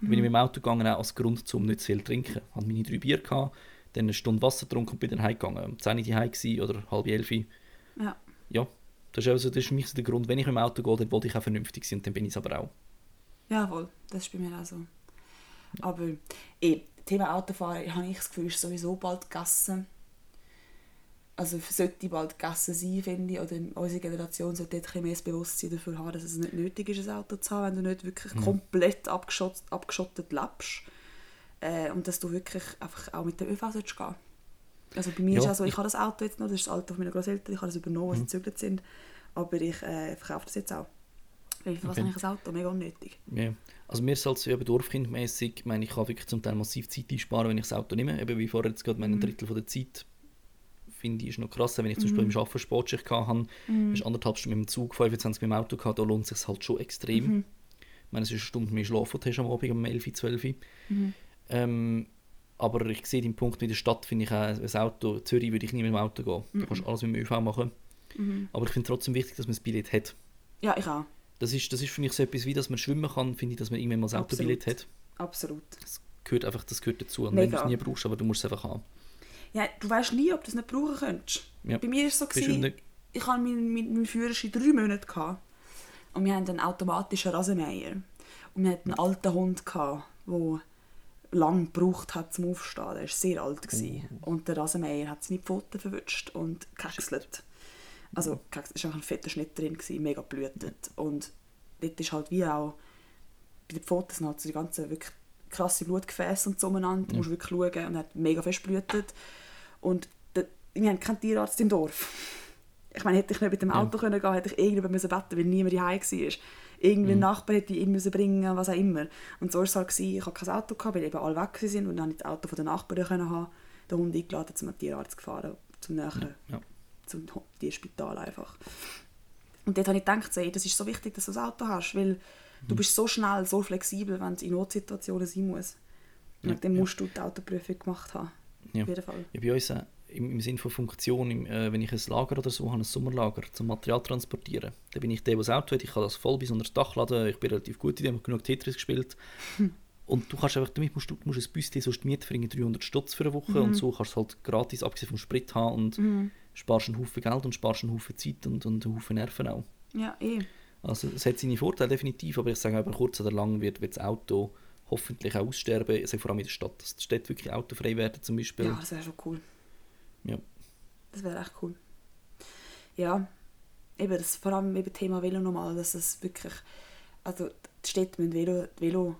Und bin ich mit dem Auto gegangen, auch als Grund, um nicht zu viel zu trinken. Ich hatte meine drei Bier, gehabt, dann eine Stunde Wasser getrunken und bin dann heimgegangen. Um 10 Uhr daheim oder halb elf. Ja. Ja, das ist, also, das ist für mich so der Grund, wenn ich mit dem Auto gehe, dann wollte ich auch vernünftig sein und dann bin ich es aber auch. Jawohl, das ist bei mir auch so. Aber eh, Thema Autofahren, habe ich das Gefühl, ist sowieso bald gegessen. Also sollte bald gegessen sein, finde ich. Oder unsere Generation sollte dort ein mehr Bewusstsein dafür haben, dass es nicht nötig ist, ein Auto zu haben, wenn du nicht wirklich komplett abgeschottet, abgeschottet lebst. Äh, und dass du wirklich einfach auch mit dem ÖV solltest gehen Also bei mir Ja, ist auch so, ich ich- habe das Auto jetzt noch, das ist das Auto von meiner Großeltern, ich habe das übernommen, als sie gezögert sind. Aber ich äh, verkaufe das jetzt auch. Weil für was Okay. habe ich ein Auto? Mega unnötig. Ja. Also mir ist halt so eben Dorfkindmäßig, ich meine, ich kann wirklich zum Teil massiv Zeit einsparen, wenn ich das Auto nehme. Eben wie vorher jetzt gerade mein Mhm. Drittel von der Zeit finde ich ist noch krass. Wenn ich zum Beispiel im Arbeiten Sportschicht hatte, Mhm. ist anderthalb Stunden mit dem Zug, 25 mit dem Auto gehabt, da lohnt es sich halt schon extrem. Mhm. Ich meine, es ist eine Stunde mehr schlafen, du hast am Abend um 11, 12. Mhm. Ähm, aber ich sehe den Punkt, in der Stadt finde ich auch, ein Auto, in Zürich würde ich nie mit dem Auto gehen. Du kannst alles mit dem ÖV machen. Mhm. Aber ich finde trotzdem wichtig, dass man das Billett hat. Ja, ich auch. Das ist, das ist für mich so etwas wie, dass man schwimmen kann, finde ich, dass man irgendwann mal ein. Autobillett hat. Absolut. Das gehört einfach das gehört dazu. Und wenn du es nie brauchst, aber du musst es einfach haben. Ja, du weißt nie, ob du es nicht brauchen könntest. Ja. Bei mir war es so, gewesen, ich hatte meinen, meinen, meinen Führerschein drei Monate. Gehabt. Und wir hatten einen automatischen Rasenmäher. Und wir hatten einen alten Hund, gehabt, der lange gebraucht hat zum Aufstehen. Der war sehr alt. Gewesen. Oh. Und der Rasenmäher hat seine Pfoten verwünscht und gehäckselt. Also, es war ein fetter Schnitt drin, gewesen, mega blühtet. Und dort ist halt wie auch, bei den Pfoten sind halt so die ganzen wirklich krasse Blutgefäße und so umeinander. Du musst wirklich schauen und er hat mega fest blutet. Und der, wir haben keinen Tierarzt im Dorf. Ich meine, hätte ich nicht mit dem Auto können gehen, hätte ich irgendjemanden müssen beten, weil niemand daheim war. Irgendwie ein Nachbar hätte ihn müssen bringen, was auch immer. Und so war es halt, gewesen, ich hatte kein Auto, gehabt, weil eben alle weg waren und dann ich das Auto von den Nachbarn können haben, den Hund eingeladen, zum Tierarzt gefahren, zum näheren, Ja. zum Ho- Tierspital einfach. Und dort habe ich gedacht, ey, das ist so wichtig, dass du ein Auto hast, weil du bist so schnell, so flexibel, wenn es in Notsituationen sein muss. Und Ja, dann ja. musst du die Autoprüfung gemacht haben. Ja. Auf jeden Fall. Ja, bei uns äh, im, im Sinne von Funktion, im, äh, wenn ich ein Lager oder so habe, ein Sommerlager, zum Material transportieren, dann bin ich der, der das Auto hat. Ich kann das voll bis unter das Dach laden. Ich bin relativ gut in dem, habe genug Tetris gespielt. Und du kannst einfach, damit musst du, musst ein Büste, sonst die Miete für irgendwie 300 Stutz für eine Woche und so kannst du halt gratis, abgesehen vom Sprit haben und sparst einen Haufen Geld und sparst einen Haufen Zeit und, und einen Haufen Nerven auch. Ja, eh. Also es hat seine Vorteile definitiv, aber ich sage über kurz oder lang wird, wird das Auto hoffentlich auch aussterben, ich sage vor allem in der Stadt, dass die Städte wirklich autofrei werden zum Beispiel. Ja, das wäre schon cool. Ja. Das wäre echt cool. Ja, eben das vor allem eben Thema Velo nochmal, dass es wirklich, also die Städte müssen Velo, Velo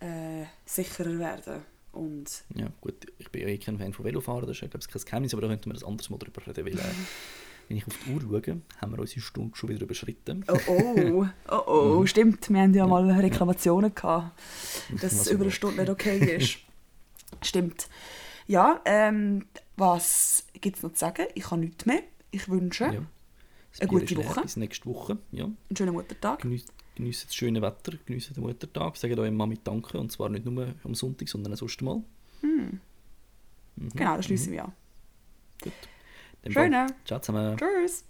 äh, sicherer werden und Ja, gut, ich bin ja eh kein Fan von Velofahren, das ist ja glaube ich kein Geheimnis, aber da könnten wir das anderes Mal drüber reden, weil äh, wenn ich auf die Uhr schaue, haben wir unsere Stunde schon wieder überschritten. oh oh, oh oh, stimmt, wir haben ja mal Reklamationen gehabt, dass es über eine. Stunde nicht okay ist. stimmt. Ja, ähm, was gibt es noch zu sagen? Ich habe nichts mehr. Ich wünsche Ja. eine gute Woche. Bis nächste Woche, ja. einen schönen Muttertag. Geniessen das schöne Wetter, geniessen den Muttertag, sagen eurer Mami Danke, und zwar nicht nur am Sonntag, sondern auch sonst mal. Mhm. Genau, das schließen wir an. Gut. Schöne. Ciao zusammen. Tschüss.